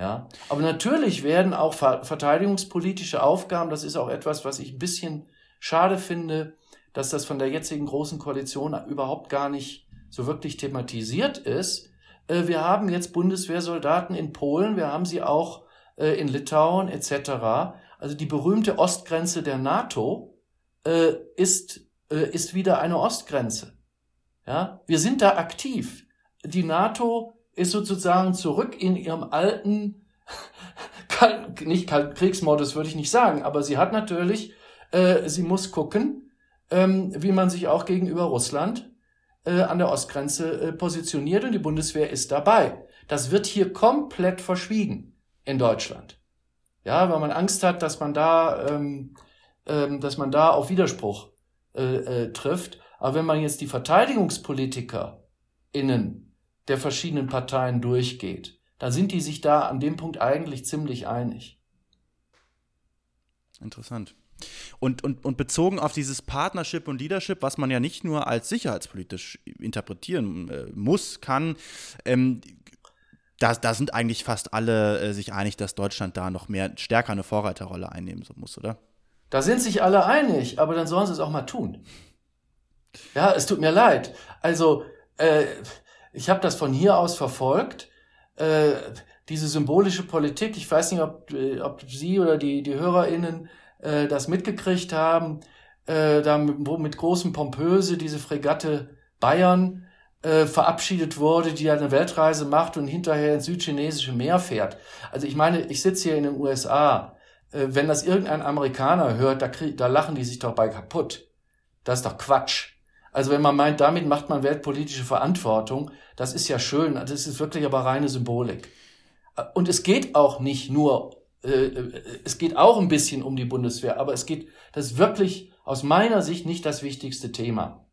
Ja, aber natürlich werden auch verteidigungspolitische Aufgaben, das ist auch etwas, was ich ein bisschen schade finde, dass das von der jetzigen großen Koalition überhaupt gar nicht so wirklich thematisiert ist. Äh, wir haben jetzt Bundeswehrsoldaten in Polen, wir haben sie auch äh, in Litauen etc. Also die berühmte Ostgrenze der NATO äh, ist, ist wieder eine Ostgrenze. Ja, wir sind da aktiv. Die NATO ist sozusagen zurück in ihrem alten, *laughs* nicht Kriegsmodus würde ich nicht sagen, aber sie hat natürlich, äh, sie muss gucken, ähm, wie man sich auch gegenüber Russland äh, an der Ostgrenze äh, positioniert und die Bundeswehr ist dabei. Das wird hier komplett verschwiegen in Deutschland. Ja, weil man Angst hat, dass man da, ähm, ähm, dass man da auf Widerspruch äh, äh, trifft. Aber wenn man jetzt die Verteidigungspolitiker innen der verschiedenen Parteien durchgeht, dann sind die sich da an dem Punkt eigentlich ziemlich einig. Interessant. Und, und, und bezogen auf dieses Partnership und Leadership, was man ja nicht nur als sicherheitspolitisch interpretieren äh, muss, kann, ähm, da, da sind eigentlich fast alle äh, sich einig, dass Deutschland da noch mehr stärker eine Vorreiterrolle einnehmen muss, oder? Da sind sich alle einig, aber dann sollen sie es auch mal tun. Ja, es tut mir leid. Also, äh, ich habe das von hier aus verfolgt. Äh, diese symbolische Politik, ich weiß nicht, ob, äh, ob Sie oder die, die HörerInnen äh, das mitgekriegt haben, äh, da mit, mit großem Pompöse diese Fregatte Bayern äh, verabschiedet wurde, die eine Weltreise macht und hinterher ins südchinesische Meer fährt. Also ich meine, ich sitze hier in den USA. Äh, wenn das irgendein Amerikaner hört, da, krieg, da lachen die sich doch bei kaputt. Das ist doch Quatsch. Also wenn man meint, damit macht man weltpolitische Verantwortung, das ist ja schön, das ist wirklich aber reine Symbolik. Und es geht auch nicht nur, äh, es geht auch ein bisschen um die Bundeswehr, aber es geht, das ist wirklich aus meiner Sicht nicht das wichtigste Thema.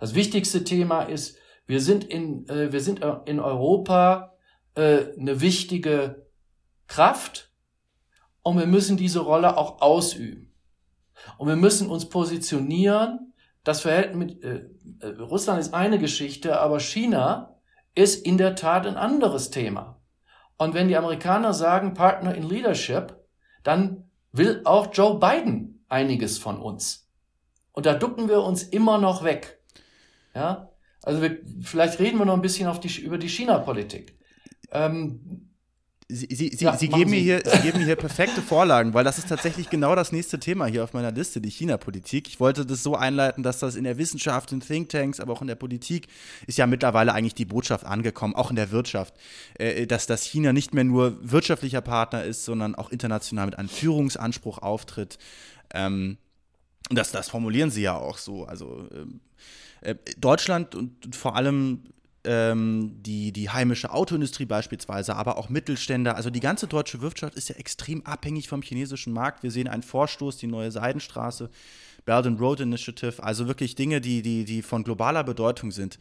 Das wichtigste Thema ist, wir sind in, äh, wir sind in Europa äh, eine wichtige Kraft und wir müssen diese Rolle auch ausüben. Und wir müssen uns positionieren das Verhältnis mit äh, äh, Russland ist eine Geschichte, aber China ist in der Tat ein anderes Thema. Und wenn die Amerikaner sagen Partner in Leadership, dann will auch Joe Biden einiges von uns. Und da ducken wir uns immer noch weg. Ja, also wir, vielleicht reden wir noch ein bisschen auf die, über die China-Politik. Ähm, Sie, Sie, Sie, ja, Sie, geben mir hier, Sie geben mir hier perfekte Vorlagen, weil das ist tatsächlich genau das nächste Thema hier auf meiner Liste, die China-Politik. Ich wollte das so einleiten, dass das in der Wissenschaft, in Thinktanks, aber auch in der Politik ist ja mittlerweile eigentlich die Botschaft angekommen, auch in der Wirtschaft, äh, dass, dass China nicht mehr nur wirtschaftlicher Partner ist, sondern auch international mit einem Führungsanspruch auftritt. Ähm, das, das formulieren Sie ja auch so. Also ähm, äh, Deutschland und vor allem ähm, die, die heimische Autoindustrie beispielsweise, aber auch Mittelständler. Also die ganze deutsche Wirtschaft ist ja extrem abhängig vom chinesischen Markt. Wir sehen einen Vorstoß, die neue Seidenstraße, Belt and Road Initiative, also wirklich Dinge, die, die, die von globaler Bedeutung sind.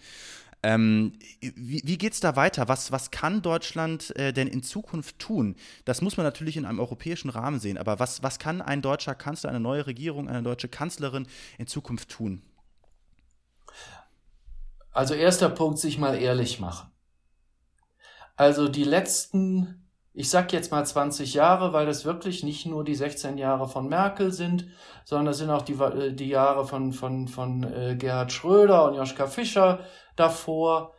Ähm, wie wie geht es da weiter? Was, was kann Deutschland äh, denn in Zukunft tun? Das muss man natürlich in einem europäischen Rahmen sehen, aber was, was kann ein deutscher Kanzler, eine neue Regierung, eine deutsche Kanzlerin in Zukunft tun? Also erster Punkt, sich mal ehrlich machen. Also die letzten, ich sag jetzt mal 20 Jahre, weil das wirklich nicht nur die 16 Jahre von Merkel sind, sondern das sind auch die, äh, die Jahre von, von, von äh, Gerhard Schröder und Joschka Fischer davor,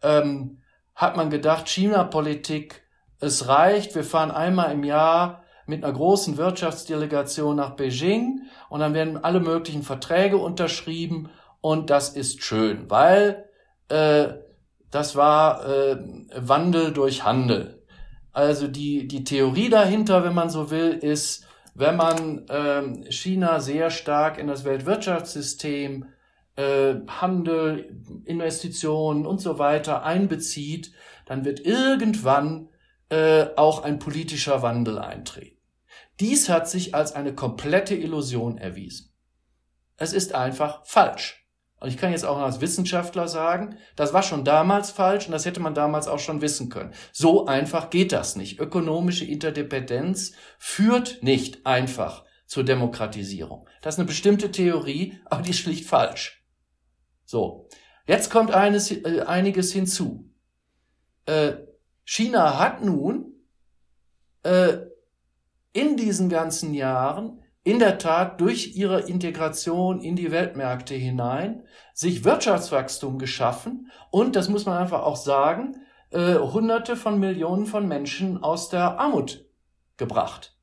ähm, hat man gedacht, China-Politik, es reicht, wir fahren einmal im Jahr mit einer großen Wirtschaftsdelegation nach Beijing und dann werden alle möglichen Verträge unterschrieben und das ist schön, weil äh, das war äh, Wandel durch Handel. Also die, die Theorie dahinter, wenn man so will, ist, wenn man äh, China sehr stark in das Weltwirtschaftssystem, äh, Handel, Investitionen und so weiter einbezieht, dann wird irgendwann äh, auch ein politischer Wandel eintreten. Dies hat sich als eine komplette Illusion erwiesen. Es ist einfach falsch. Und ich kann jetzt auch als Wissenschaftler sagen, das war schon damals falsch und das hätte man damals auch schon wissen können. So einfach geht das nicht. Ökonomische Interdependenz führt nicht einfach zur Demokratisierung. Das ist eine bestimmte Theorie, aber die ist schlicht falsch. So, jetzt kommt eines, äh, einiges hinzu. Äh, China hat nun äh, in diesen ganzen Jahren in der Tat durch ihre Integration in die Weltmärkte hinein sich Wirtschaftswachstum geschaffen und, das muss man einfach auch sagen, äh, Hunderte von Millionen von Menschen aus der Armut gebracht.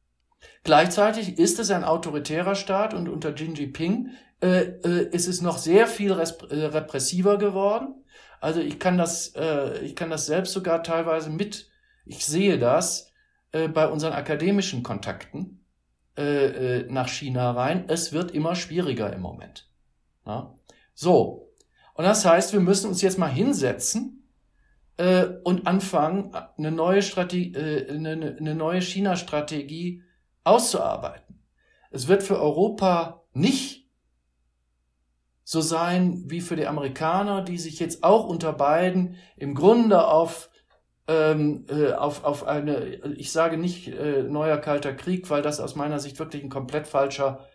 Gleichzeitig ist es ein autoritärer Staat und unter Xi Jinping äh, äh, ist es noch sehr viel äh, repressiver geworden. Also ich kann das, äh, ich kann das selbst sogar teilweise mit, ich sehe das äh, bei unseren akademischen Kontakten äh, äh, nach China rein. Es wird immer schwieriger im Moment. Ja? So. Und das heißt, wir müssen uns jetzt mal hinsetzen äh, und anfangen, eine neue Strategie, äh, eine, eine neue China-Strategie auszuarbeiten. Es wird für Europa nicht so sein wie für die Amerikaner, die sich jetzt auch unter beiden im Grunde auf ähm, äh, auf, auf eine, ich sage nicht äh, neuer kalter Krieg, weil das aus meiner Sicht wirklich ein komplett falscher,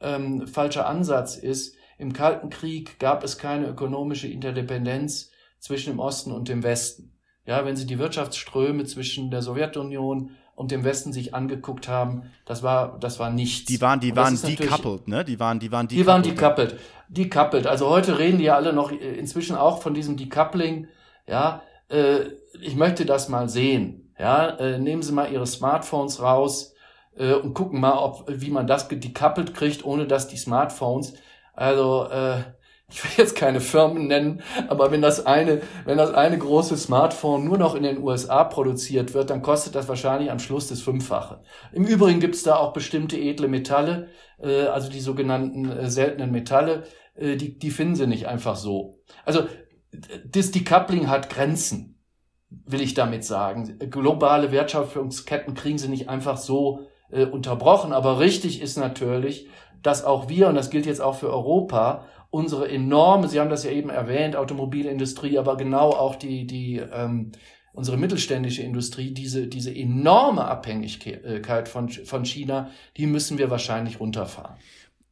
ähm, falscher Ansatz ist. Im Kalten Krieg gab es keine ökonomische Interdependenz zwischen dem Osten und dem Westen. Ja, wenn Sie die Wirtschaftsströme zwischen der Sowjetunion und dem Westen sich angeguckt haben, das war, das war nichts. Die waren, die waren decoupled, ne? Die waren, die waren decoupled. Die waren decoupled. Decoupled. Also heute reden die ja alle noch äh, inzwischen auch von diesem Decoupling. Ja, äh, ich möchte das mal sehen. Ja, äh, nehmen Sie mal Ihre Smartphones raus äh, und gucken mal, ob wie man das decoupled kriegt, ohne dass die Smartphones, also äh, *laughs* ich will jetzt keine Firmen nennen, aber wenn das eine, wenn das eine große Smartphone nur noch in den USA produziert wird, dann kostet das wahrscheinlich am Schluss das Fünffache. Im Übrigen gibt's da auch bestimmte edle Metalle, äh, also die sogenannten äh, seltenen Metalle, äh, die, die finden Sie nicht einfach so. Also das Decoupling hat Grenzen, will ich damit sagen. Globale Wertschöpfungsketten kriegen sie nicht einfach so äh, unterbrochen. Aber richtig ist natürlich, dass auch wir, und das gilt jetzt auch für Europa, unsere enorme, Sie haben das ja eben erwähnt, Automobilindustrie, aber genau auch die, die ähm, unsere mittelständische Industrie, diese, diese enorme Abhängigkeit von, von China, die müssen wir wahrscheinlich runterfahren.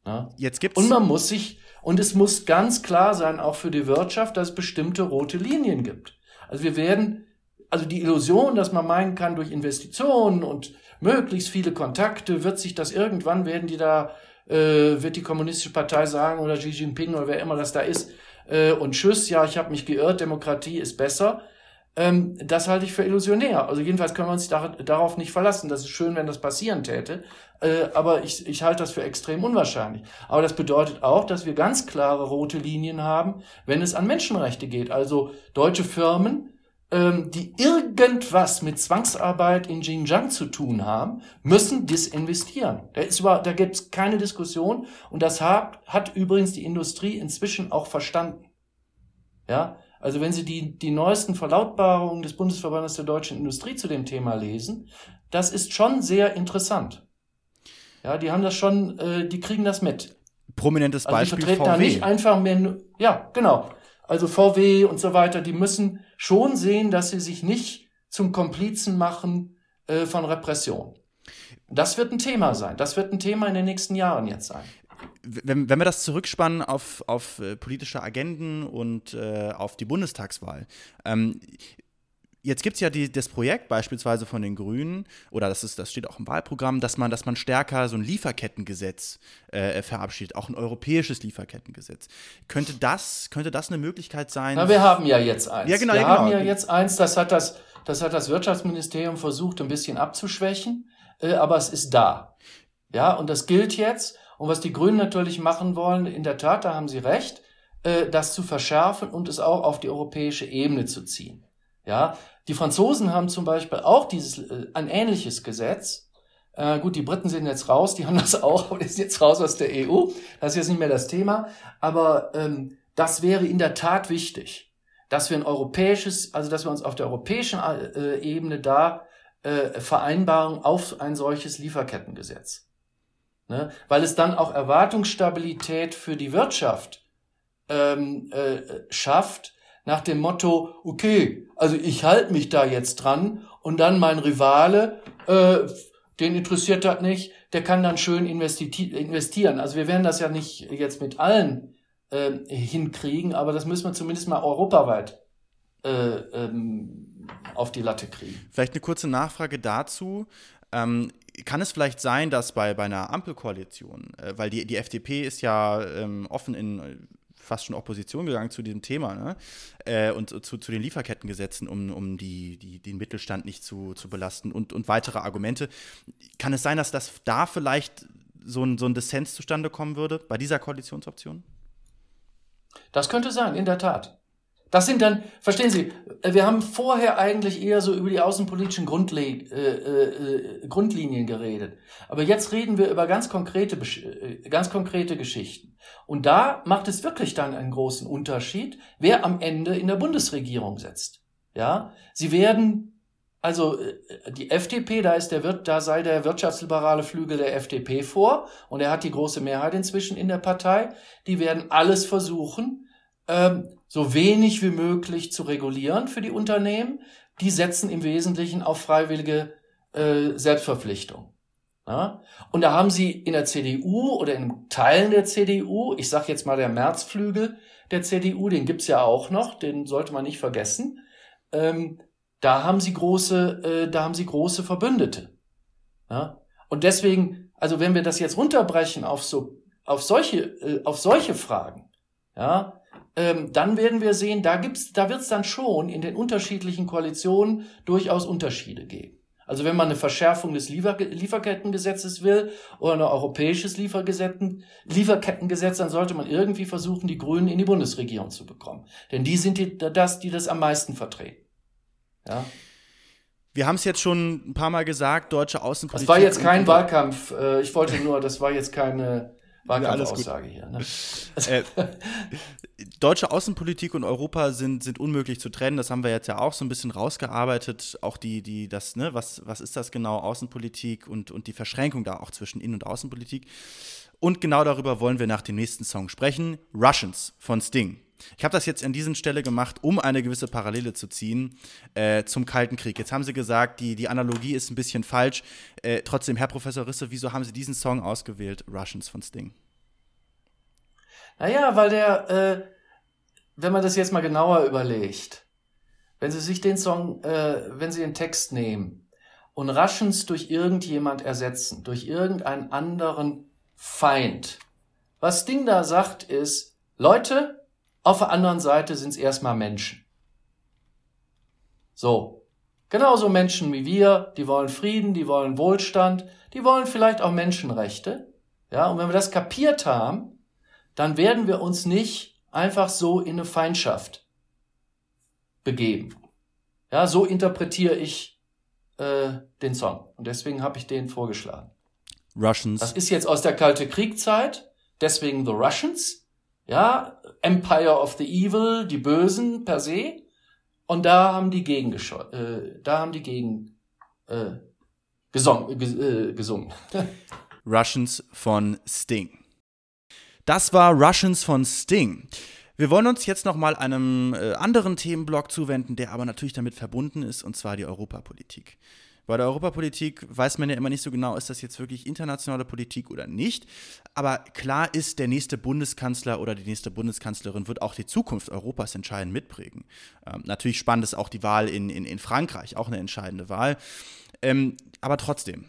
Ja? Jetzt gibt's und man muss sich und es muss ganz klar sein, auch für die Wirtschaft, dass es bestimmte rote Linien gibt. Also wir werden, also die Illusion, dass man meinen kann, durch Investitionen und möglichst viele Kontakte wird sich das irgendwann, werden die da, äh, wird die Kommunistische Partei sagen oder Xi Jinping oder wer immer das da ist, äh, und tschüss, ja, ich habe mich geirrt, Demokratie ist besser. Ähm, das halte ich für illusionär. Also jedenfalls können wir uns da, darauf nicht verlassen. Das ist schön, wenn das passieren täte. Äh, aber ich, ich halte das für extrem unwahrscheinlich. Aber das bedeutet auch, dass wir ganz klare rote Linien haben, wenn es an Menschenrechte geht. Also deutsche Firmen, ähm, die irgendwas mit Zwangsarbeit in Xinjiang zu tun haben, müssen disinvestieren. Da, ist über, da gibt es keine Diskussion. Und das hat, hat übrigens die Industrie inzwischen auch verstanden. Ja, Also wenn Sie die, die neuesten Verlautbarungen des Bundesverbandes der deutschen Industrie zu dem Thema lesen, das ist schon sehr interessant. Ja, die haben das schon, äh, die kriegen das mit. Prominentes Also die Beispiel vertreten da VW. nicht einfach mehr, ja, genau. Also VW und so weiter, die müssen schon sehen, dass sie sich nicht zum Komplizen machen äh, von Repression. Das wird ein Thema sein. Das wird ein Thema in den nächsten Jahren jetzt sein. wenn, wenn wir das zurückspannen auf, auf äh, politische Agenden und äh, auf die Bundestagswahl. Ähm, jetzt gibt es ja die, das Projekt beispielsweise von den Grünen, oder das, ist, das steht auch im Wahlprogramm, dass man, dass man stärker so ein Lieferkettengesetz äh, verabschiedet, auch ein europäisches Lieferkettengesetz. Könnte das, könnte das eine Möglichkeit sein? Na, wir haben ja jetzt eins. Ja, genau, wir ja, haben genau. ja jetzt eins, das hat das, das hat das Wirtschaftsministerium versucht, ein bisschen abzuschwächen, äh, aber es ist da. Ja, und das gilt jetzt. Und was die Grünen natürlich machen wollen, in der Tat, da haben sie recht, äh, das zu verschärfen und es auch auf die europäische Ebene zu ziehen. Ja, die Franzosen haben zum Beispiel auch dieses, äh, ein ähnliches Gesetz. Äh, gut, die Briten sind jetzt raus, die haben *laughs* das auch, aber die sind jetzt raus aus der EU. Das ist jetzt nicht mehr das Thema. Aber ähm, das wäre in der Tat wichtig, dass wir ein europäisches, also dass wir uns auf der europäischen äh, Ebene da äh, vereinbaren auf ein solches Lieferkettengesetz. Ne? Weil es dann auch Erwartungsstabilität für die Wirtschaft ähm, äh, schafft, nach dem Motto, okay, also ich halte mich da jetzt dran und dann mein Rivale, äh, den interessiert das nicht, der kann dann schön investi investieren. Also wir werden das ja nicht jetzt mit allen äh, hinkriegen, aber das müssen wir zumindest mal europaweit äh, ähm, auf die Latte kriegen. Vielleicht eine kurze Nachfrage dazu. Ähm, kann es vielleicht sein, dass bei, bei einer Ampelkoalition, äh, weil die, die FDP ist ja ähm, offen in fast schon Opposition gegangen zu diesem Thema ne? äh, und zu, zu den Lieferkettengesetzen, um, um die, die, den Mittelstand nicht zu, zu belasten und, und weitere Argumente. Kann es sein, dass das da vielleicht so ein, so ein Dissens zustande kommen würde bei dieser Koalitionsoption? Das könnte sein, in der Tat. Das sind dann, verstehen Sie, wir haben vorher eigentlich eher so über die außenpolitischen Grundle äh, äh, Grundlinien geredet. Aber jetzt reden wir über ganz konkrete, äh, ganz konkrete Geschichten. Und da macht es wirklich dann einen großen Unterschied, wer am Ende in der Bundesregierung sitzt. Ja, Sie werden, also äh, die FDP, da ist der Wirt, da sei der wirtschaftsliberale Flügel der FDP vor und er hat die große Mehrheit inzwischen in der Partei. Die werden alles versuchen, ähm, so wenig wie möglich zu regulieren für die Unternehmen. Die setzen im Wesentlichen auf freiwillige äh, Selbstverpflichtung. Ja? Und da haben sie in der CDU oder in Teilen der CDU, ich sage jetzt mal der Märzflügel der CDU, den gibt's ja auch noch, den sollte man nicht vergessen. Ähm, da haben sie große, äh, da haben sie große Verbündete. Ja? Und deswegen, also wenn wir das jetzt runterbrechen auf so, auf solche, äh, auf solche Fragen, ja, ähm, dann werden wir sehen, da gibt's, da wird's dann schon in den unterschiedlichen Koalitionen durchaus Unterschiede geben. Also wenn man eine Verschärfung des Liefer Lieferkettengesetzes will oder ein europäisches Lieferkettengesetz, dann sollte man irgendwie versuchen, die Grünen in die Bundesregierung zu bekommen. Denn die sind die, das, die das am meisten vertreten. Ja. Wir haben es jetzt schon ein paar Mal gesagt, deutsche Außenpolitik. Das war jetzt kein Wahlkampf. äh, Ich wollte nur, das war jetzt keine Ja, alles gut. Hier. Ne? *laughs* Äh, deutsche Außenpolitik und Europa sind, sind unmöglich zu trennen. Das haben wir jetzt ja auch so ein bisschen rausgearbeitet. Auch die, die, das, ne, was, was ist das genau, Außenpolitik und, und die Verschränkung da auch zwischen Innen- und Außenpolitik. Und genau darüber wollen wir nach dem nächsten Song sprechen. Russians von Sting. Ich habe das jetzt an dieser Stelle gemacht, um eine gewisse Parallele zu ziehen äh, zum Kalten Krieg. Jetzt haben Sie gesagt, die, die Analogie ist ein bisschen falsch. Äh, trotzdem, Herr Professor Risse, wieso haben Sie diesen Song ausgewählt, Russians von Sting? Naja, weil der, äh, wenn man das jetzt mal genauer überlegt, wenn Sie sich den Song, äh, wenn Sie den Text nehmen und Russians durch irgendjemand ersetzen, durch irgendeinen anderen Feind, was Ding da sagt ist, Leute, auf der anderen Seite sind es erstmal Menschen. So. Genauso Menschen wie wir, die wollen Frieden, die wollen Wohlstand, die wollen vielleicht auch Menschenrechte. Ja, und wenn wir das kapiert haben, dann werden wir uns nicht einfach so in eine Feindschaft begeben. Ja, so interpretiere ich äh, den Song. Und deswegen habe ich den vorgeschlagen. Russians. Das ist jetzt aus der Kalte Kriegzeit, deswegen The Russians. Ja, Empire of the Evil, die Bösen per se. Und da haben die gegen äh, da haben die gegen äh, gesong, äh, gesungen. *laughs* Russians von Sting. Das war Russians von Sting. Wir wollen uns jetzt noch mal einem äh, anderen Themenblock zuwenden, der aber natürlich damit verbunden ist, und zwar die Europapolitik. Bei der Europapolitik weiß man ja immer nicht so genau, ist das jetzt wirklich internationale Politik oder nicht. Aber klar ist, der nächste Bundeskanzler oder die nächste Bundeskanzlerin wird auch die Zukunft Europas entscheidend mitprägen. Ähm, natürlich spannend ist auch die Wahl in, in, in Frankreich, auch eine entscheidende Wahl. Ähm, aber trotzdem,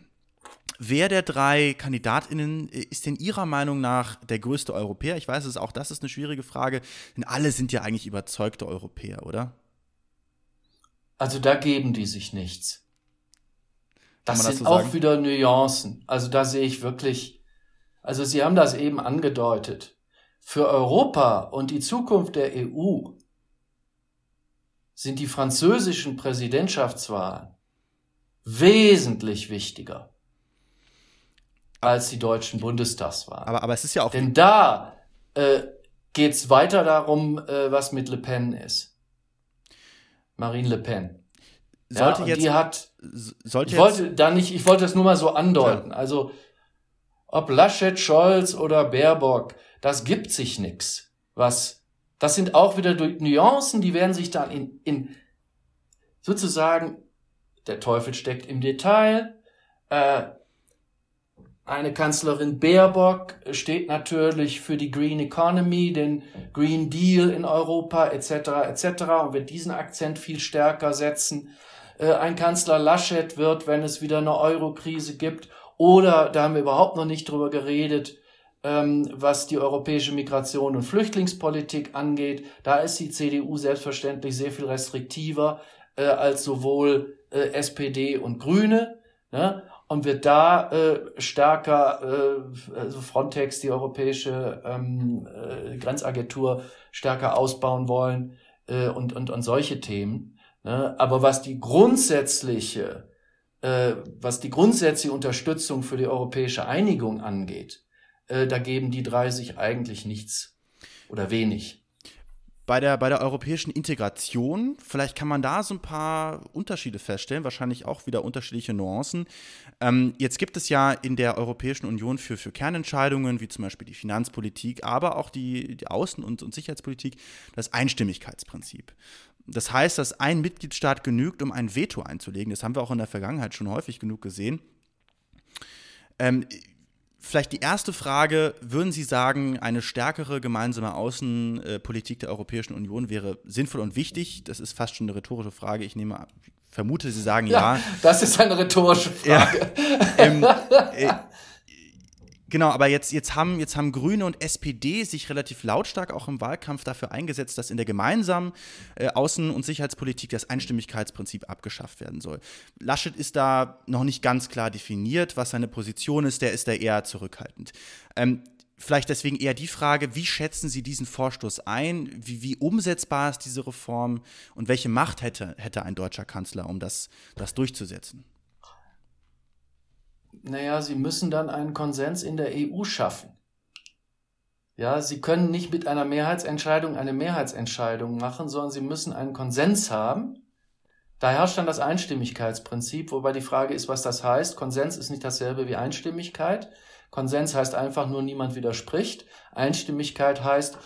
Wer der drei KandidatInnen ist denn Ihrer Meinung nach der größte Europäer? Ich weiß, es auch das ist eine schwierige Frage, denn alle sind ja eigentlich überzeugte Europäer, oder? Also da geben die sich nichts. Das sind so auch sagen? wieder Nuancen. Also da sehe ich wirklich, also Sie haben das eben angedeutet. Für Europa und die Zukunft der EU sind die französischen Präsidentschaftswahlen wesentlich wichtiger als die deutschen Bundestagswahlen. Aber, aber es ist ja auch. Denn da äh, geht es weiter darum, äh, was mit Le Pen ist. Marine Le Pen. Sollte ja, jetzt. Die hat. Sollte ich wollte da nicht, ich wollte es nur mal so andeuten. Ja. Also, ob Laschet, Scholz oder Baerbock, das gibt sich nix. Was, das sind auch wieder Nuancen, die werden sich dann in, in sozusagen, der Teufel steckt im Detail, äh, eine Kanzlerin Baerbock steht natürlich für die Green Economy, den Green Deal in Europa etc. etc. und wird diesen Akzent viel stärker setzen. Äh, ein Kanzler Laschet wird, wenn es wieder eine Euro-Krise gibt, oder da haben wir überhaupt noch nicht drüber geredet, ähm, was die europäische Migration und Flüchtlingspolitik angeht. Da ist die CDU selbstverständlich sehr viel restriktiver äh, als sowohl äh, SPD und Grüne. Ne? und wird da äh, stärker, äh, also Frontex, die europäische ähm, äh, Grenzagentur, stärker ausbauen wollen äh, und, und, und solche Themen. Ne? Aber was die grundsätzliche, äh, was die grundsätzliche Unterstützung für die europäische Einigung angeht, äh, da geben die drei sich eigentlich nichts oder wenig bei der, bei der europäischen Integration, vielleicht kann man da so ein paar Unterschiede feststellen, wahrscheinlich auch wieder unterschiedliche Nuancen. Ähm, jetzt gibt es ja in der Europäischen Union für, für Kernentscheidungen, wie zum Beispiel die Finanzpolitik, aber auch die, die Außen- und, und Sicherheitspolitik, das Einstimmigkeitsprinzip. Das heißt, dass ein Mitgliedstaat genügt, um ein Veto einzulegen. Das haben wir auch in der Vergangenheit schon häufig genug gesehen. Ähm, Vielleicht die erste Frage, würden Sie sagen, eine stärkere gemeinsame Außenpolitik der Europäischen Union wäre sinnvoll und wichtig? Das ist fast schon eine rhetorische Frage. Ich nehme, vermute, Sie sagen ja. ja. Das ist eine rhetorische Frage. Ja, ähm, äh, Genau, aber jetzt, jetzt, haben, jetzt haben Grüne und SPD sich relativ lautstark auch im Wahlkampf dafür eingesetzt, dass in der gemeinsamen äh, Außen- und Sicherheitspolitik das Einstimmigkeitsprinzip abgeschafft werden soll. Laschet ist da noch nicht ganz klar definiert, was seine Position ist, der ist da eher zurückhaltend. Ähm, vielleicht deswegen eher die Frage, wie schätzen Sie diesen Vorstoß ein? Wie, wie umsetzbar ist diese Reform und welche Macht hätte, hätte ein deutscher Kanzler, um das, das durchzusetzen? Naja, sie müssen dann einen Konsens in der EU schaffen. Ja, sie können nicht mit einer Mehrheitsentscheidung eine Mehrheitsentscheidung machen, sondern sie müssen einen Konsens haben. Da herrscht dann das Einstimmigkeitsprinzip, wobei die Frage ist, was das heißt. Konsens ist nicht dasselbe wie Einstimmigkeit. Konsens heißt einfach nur, niemand widerspricht. Einstimmigkeit heißt,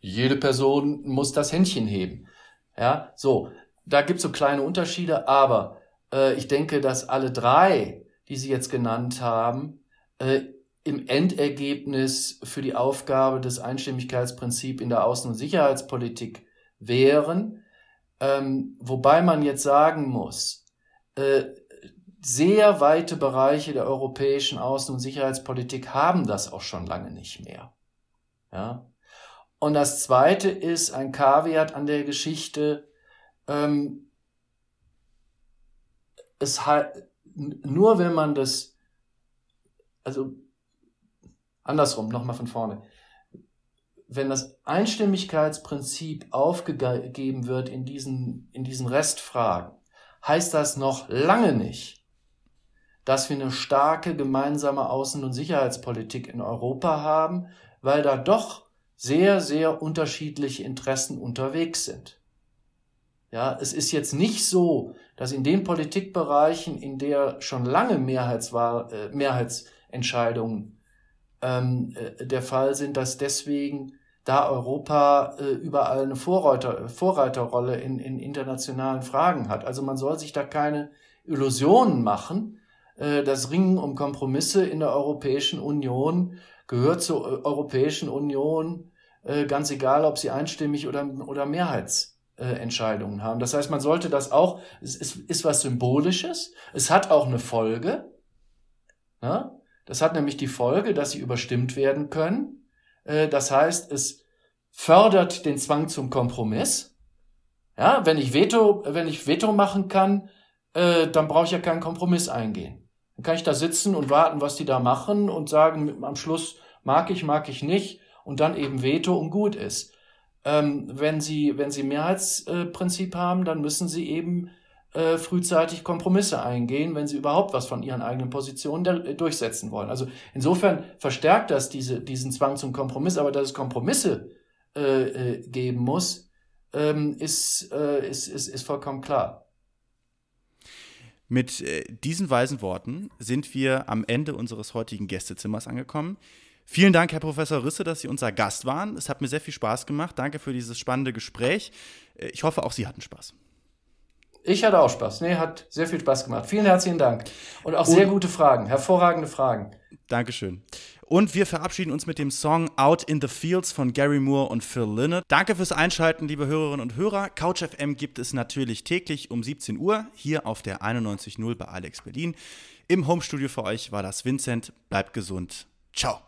jede Person muss das Händchen heben. Ja, so. Da gibt's so kleine Unterschiede, aber äh, ich denke, dass alle drei die Sie jetzt genannt haben, äh, im Endergebnis für die Aufgabe des Einstimmigkeitsprinzips in der Außen- und Sicherheitspolitik wären, ähm, wobei man jetzt sagen muss, äh, sehr weite Bereiche der europäischen Außen- und Sicherheitspolitik haben das auch schon lange nicht mehr. Ja? Und das Zweite ist ein Kaviat an der Geschichte, ähm, es nur wenn man das, also andersrum, nochmal von vorne, wenn das Einstimmigkeitsprinzip aufgegeben wird in diesen, in diesen Restfragen, heißt das noch lange nicht, dass wir eine starke gemeinsame Außen- und Sicherheitspolitik in Europa haben, weil da doch sehr, sehr unterschiedliche Interessen unterwegs sind. Ja, es ist jetzt nicht so, dass in den Politikbereichen, in der schon lange Mehrheitswahl, äh, Mehrheitsentscheidungen ähm, äh, der Fall sind, dass deswegen da Europa äh, überall eine Vorreiter, Vorreiterrolle in, in internationalen Fragen hat. Also man soll sich da keine Illusionen machen. Äh, das Ringen um Kompromisse in der Europäischen Union gehört zur äh, Europäischen Union, äh, ganz egal, ob sie einstimmig oder, oder Mehrheitsentscheidungen haben. Das heißt, man sollte das auch, es ist, ist was Symbolisches, es hat auch eine Folge. Ja? Das hat nämlich die Folge, dass sie überstimmt werden können äh, das heißt, es fördert den Zwang zum Kompromiss. Ja, wenn ich Veto, wenn ich Veto machen kann, äh, dann brauche ich ja keinen Kompromiss eingehen. Dann kann ich da sitzen und warten, was die da machen und sagen, am Schluss mag ich, mag ich nicht und dann eben Veto und gut ist. Ähm, wenn Sie, wenn Sie Mehrheitsprinzip haben, dann müssen Sie eben äh, frühzeitig Kompromisse eingehen, wenn sie überhaupt was von ihren eigenen Positionen äh, durchsetzen wollen. Also insofern verstärkt das diese, diesen Zwang zum Kompromiss, aber dass es Kompromisse äh, äh, geben muss, ähm, ist, äh, ist, ist, ist vollkommen klar. Mit äh, diesen weisen Worten sind wir am Ende unseres heutigen Gästezimmers angekommen. Vielen Dank, Herr Professor Risse, dass Sie unser Gast waren. Es hat mir sehr viel Spaß gemacht. Danke für dieses spannende Gespräch. Ich hoffe, auch Sie hatten Spaß. Ich hatte auch Spaß. Nee, hat sehr viel Spaß gemacht. Vielen herzlichen Dank. Und auch sehr gute Fragen, hervorragende Fragen. Dankeschön. Und wir verabschieden uns mit dem Song Out in the Fields von Gary Moore und Phil Lynott. Danke fürs Einschalten, liebe Hörerinnen und Hörer. Couch FM gibt es natürlich täglich um 17 Uhr hier auf der 91.0 bei Alex Berlin. Im Homestudio für euch war das Vincent. Bleibt gesund. Ciao.